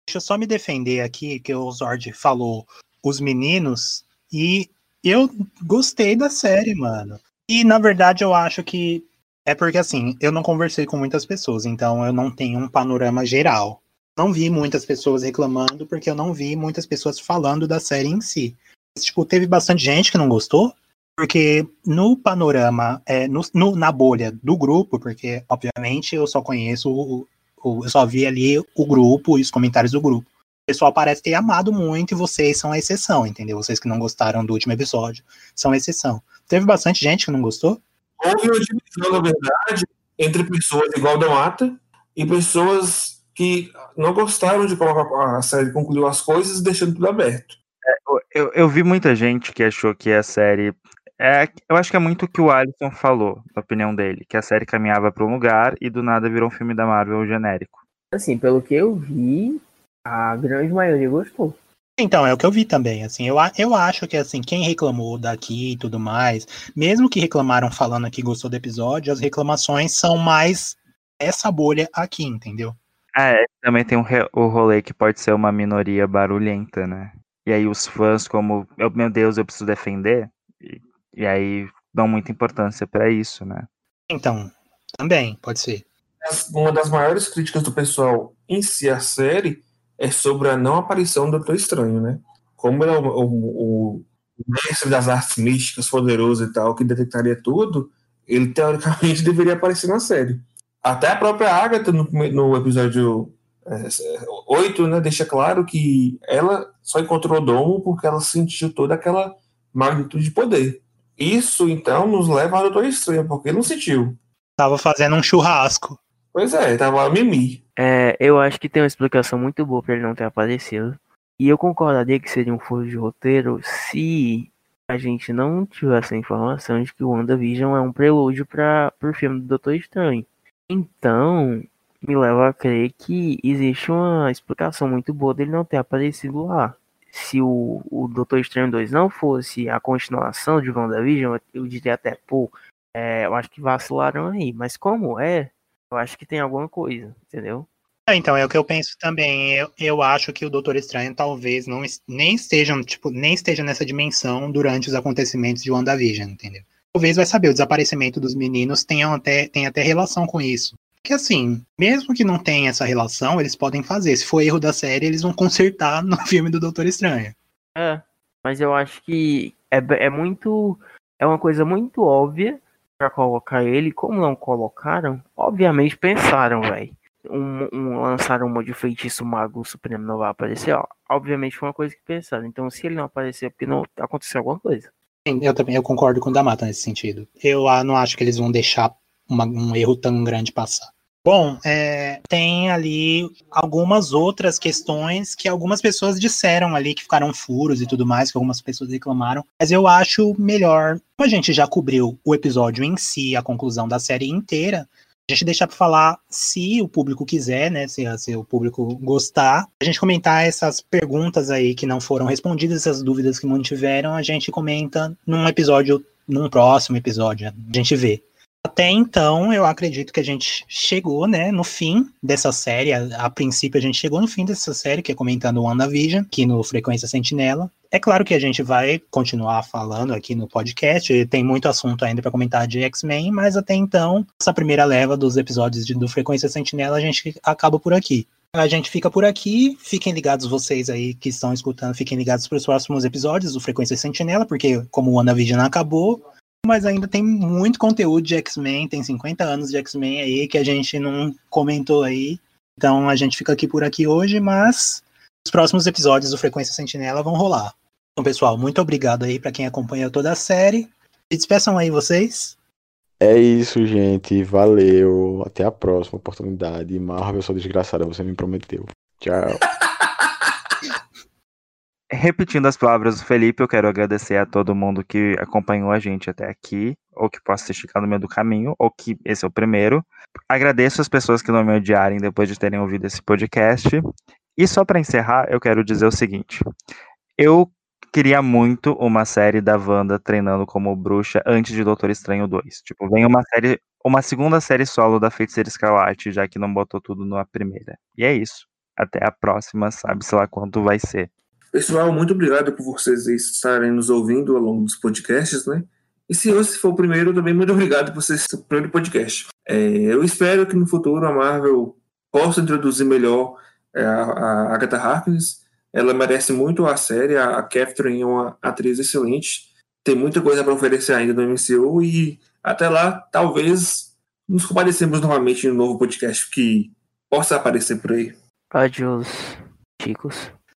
Deixa eu só me defender aqui, que o Zord falou os meninos, e eu gostei da série, mano. E na verdade eu acho que é porque assim, eu não conversei com muitas pessoas, então eu não tenho um panorama geral. Não vi muitas pessoas reclamando, porque eu não vi muitas pessoas falando da série em si. Tipo, teve bastante gente que não gostou, porque no panorama, é, no- no- na bolha do grupo, porque obviamente eu só conheço o, eu só vi ali o grupo e os comentários do grupo. O pessoal parece ter amado muito e vocês são a exceção, entendeu? Vocês que não gostaram do último episódio são a exceção. Teve bastante gente que não gostou? Houve uma divisão, na verdade, entre pessoas igual da Mata e pessoas que não gostaram de como a série concluiu as coisas, deixando tudo aberto. Eu, eu vi muita gente que achou que a série. É, eu acho que é muito o que o Alisson falou, na opinião dele, que a série caminhava para um lugar e do nada virou um filme da Marvel genérico. Assim, pelo que eu vi, a grande maioria gostou. Então, é o que eu vi também, assim, eu, eu acho que, assim, quem reclamou daqui e tudo mais, mesmo que reclamaram falando que gostou do episódio, as reclamações são mais essa bolha aqui, entendeu? É, também tem um o rolê que pode ser uma minoria barulhenta, né? E aí os fãs, como, eu, meu Deus, eu preciso defender, e, e aí dão muita importância para isso, né? Então, também, pode ser. Uma das maiores críticas do pessoal em si à série é sobre a não aparição do Doutor Estranho, né? Como ele é o, o- o mestre das artes místicas, poderoso e tal, que detectaria tudo, ele teoricamente deveria aparecer na série. Até a própria Agatha, no, no episódio é, 8, né, deixa claro que ela só encontrou o domo porque ela sentiu toda aquela magnitude de poder. Isso, então, nos leva ao Doutor Estranho, porque ele não sentiu. Tava fazendo um churrasco. Pois é, tava mimi. É, eu acho que tem uma explicação muito boa pra ele não ter aparecido. E eu concordaria que seria um furo de roteiro se a gente não tivesse a informação de que o WandaVision é um prelúdio para o filme do Doutor Estranho. Então, me leva a crer que existe uma explicação muito boa dele não ter aparecido lá. Se o, o Doutor Estranho 2 não fosse a continuação de WandaVision, eu diria até, pô, É, eu acho que vacilaram aí. Mas como é, eu acho que tem alguma coisa, entendeu? É, então, é o que eu penso também. Eu, eu acho que o Doutor Estranho talvez não nem esteja, tipo, nem esteja nessa dimensão durante os acontecimentos de WandaVision, entendeu? Talvez vai saber, o desaparecimento dos meninos tenha até, tenha até relação com isso. Porque assim, mesmo que não tenha essa relação, eles podem fazer. Se for erro da série, eles vão consertar no filme do Doutor Estranho. É, mas eu acho que é, é muito. É uma coisa muito óbvia pra colocar ele. Como não colocaram, obviamente pensaram, velho. Um, um, lançaram um de feitiço mago supremo não vai aparecer, ó. Obviamente foi uma coisa que pensaram. Então, se ele não aparecer, é porque não aconteceu alguma coisa. Sim, eu também eu concordo com o Damata nesse sentido. Eu ah, não acho que eles vão deixar uma, um erro tão grande passar. Bom, é, tem ali algumas outras questões que algumas pessoas disseram ali que ficaram furos e tudo mais, que algumas pessoas reclamaram, mas eu acho melhor, como a gente já cobriu o episódio em si, a conclusão da série inteira, a gente deixar para falar se o público quiser, né? Se, se, o público gostar, a gente comentar essas perguntas aí que não foram respondidas, essas dúvidas que mantiveram, a gente comenta num episódio, num próximo episódio, a gente vê. Até então, eu acredito que a gente chegou, né, no fim dessa série. A, a princípio, a gente chegou no fim dessa série, que é comentando o WandaVision, aqui no Frequência Sentinela. É claro que a gente vai continuar falando aqui no podcast, tem muito assunto ainda para comentar de X-Men, mas até então, essa primeira leva dos episódios de, do Frequência Sentinela, a gente acaba por aqui. A gente fica por aqui. Fiquem ligados vocês aí que estão escutando, fiquem ligados para os próximos episódios do Frequência Sentinela, porque como o WandaVision acabou, mas ainda tem muito conteúdo de X-Men, tem 50 anos de X-Men aí que a gente não comentou aí. Então a gente fica aqui por aqui hoje, mas os próximos episódios do Frequência Sentinela vão rolar. Então, pessoal, muito obrigado aí para quem acompanhou toda a série. Se despeçam aí vocês. É isso, gente. Valeu. Até a próxima oportunidade. Marvel, sou desgraçada, você me prometeu. Tchau. Repetindo as palavras do Felipe, eu quero agradecer a todo mundo que acompanhou a gente até aqui, ou que possa ter esticado no meio do caminho, ou que esse é o primeiro. Agradeço as pessoas que não me odiarem depois de terem ouvido esse podcast. E só para encerrar, eu quero dizer o seguinte: eu queria muito uma série da Wanda treinando como bruxa antes de Doutor Estranho 2. Tipo, vem uma série, uma segunda série solo da Feiticeira Escarlate, já que não botou tudo na primeira. E é isso. Até a próxima, sabe-se lá quanto vai ser. Pessoal, muito obrigado por vocês estarem nos ouvindo ao longo dos podcasts, né? E se hoje for o primeiro, também muito obrigado por ser o primeiro podcast. É, eu espero que no futuro a Marvel possa introduzir melhor é, a, a Agatha Harkness. Ela merece muito a série. A, Catherine é uma atriz excelente. Tem muita coisa para oferecer ainda no MCU e até lá, talvez nos compadecemos novamente em um novo podcast que possa aparecer por aí. Adiós, chicos.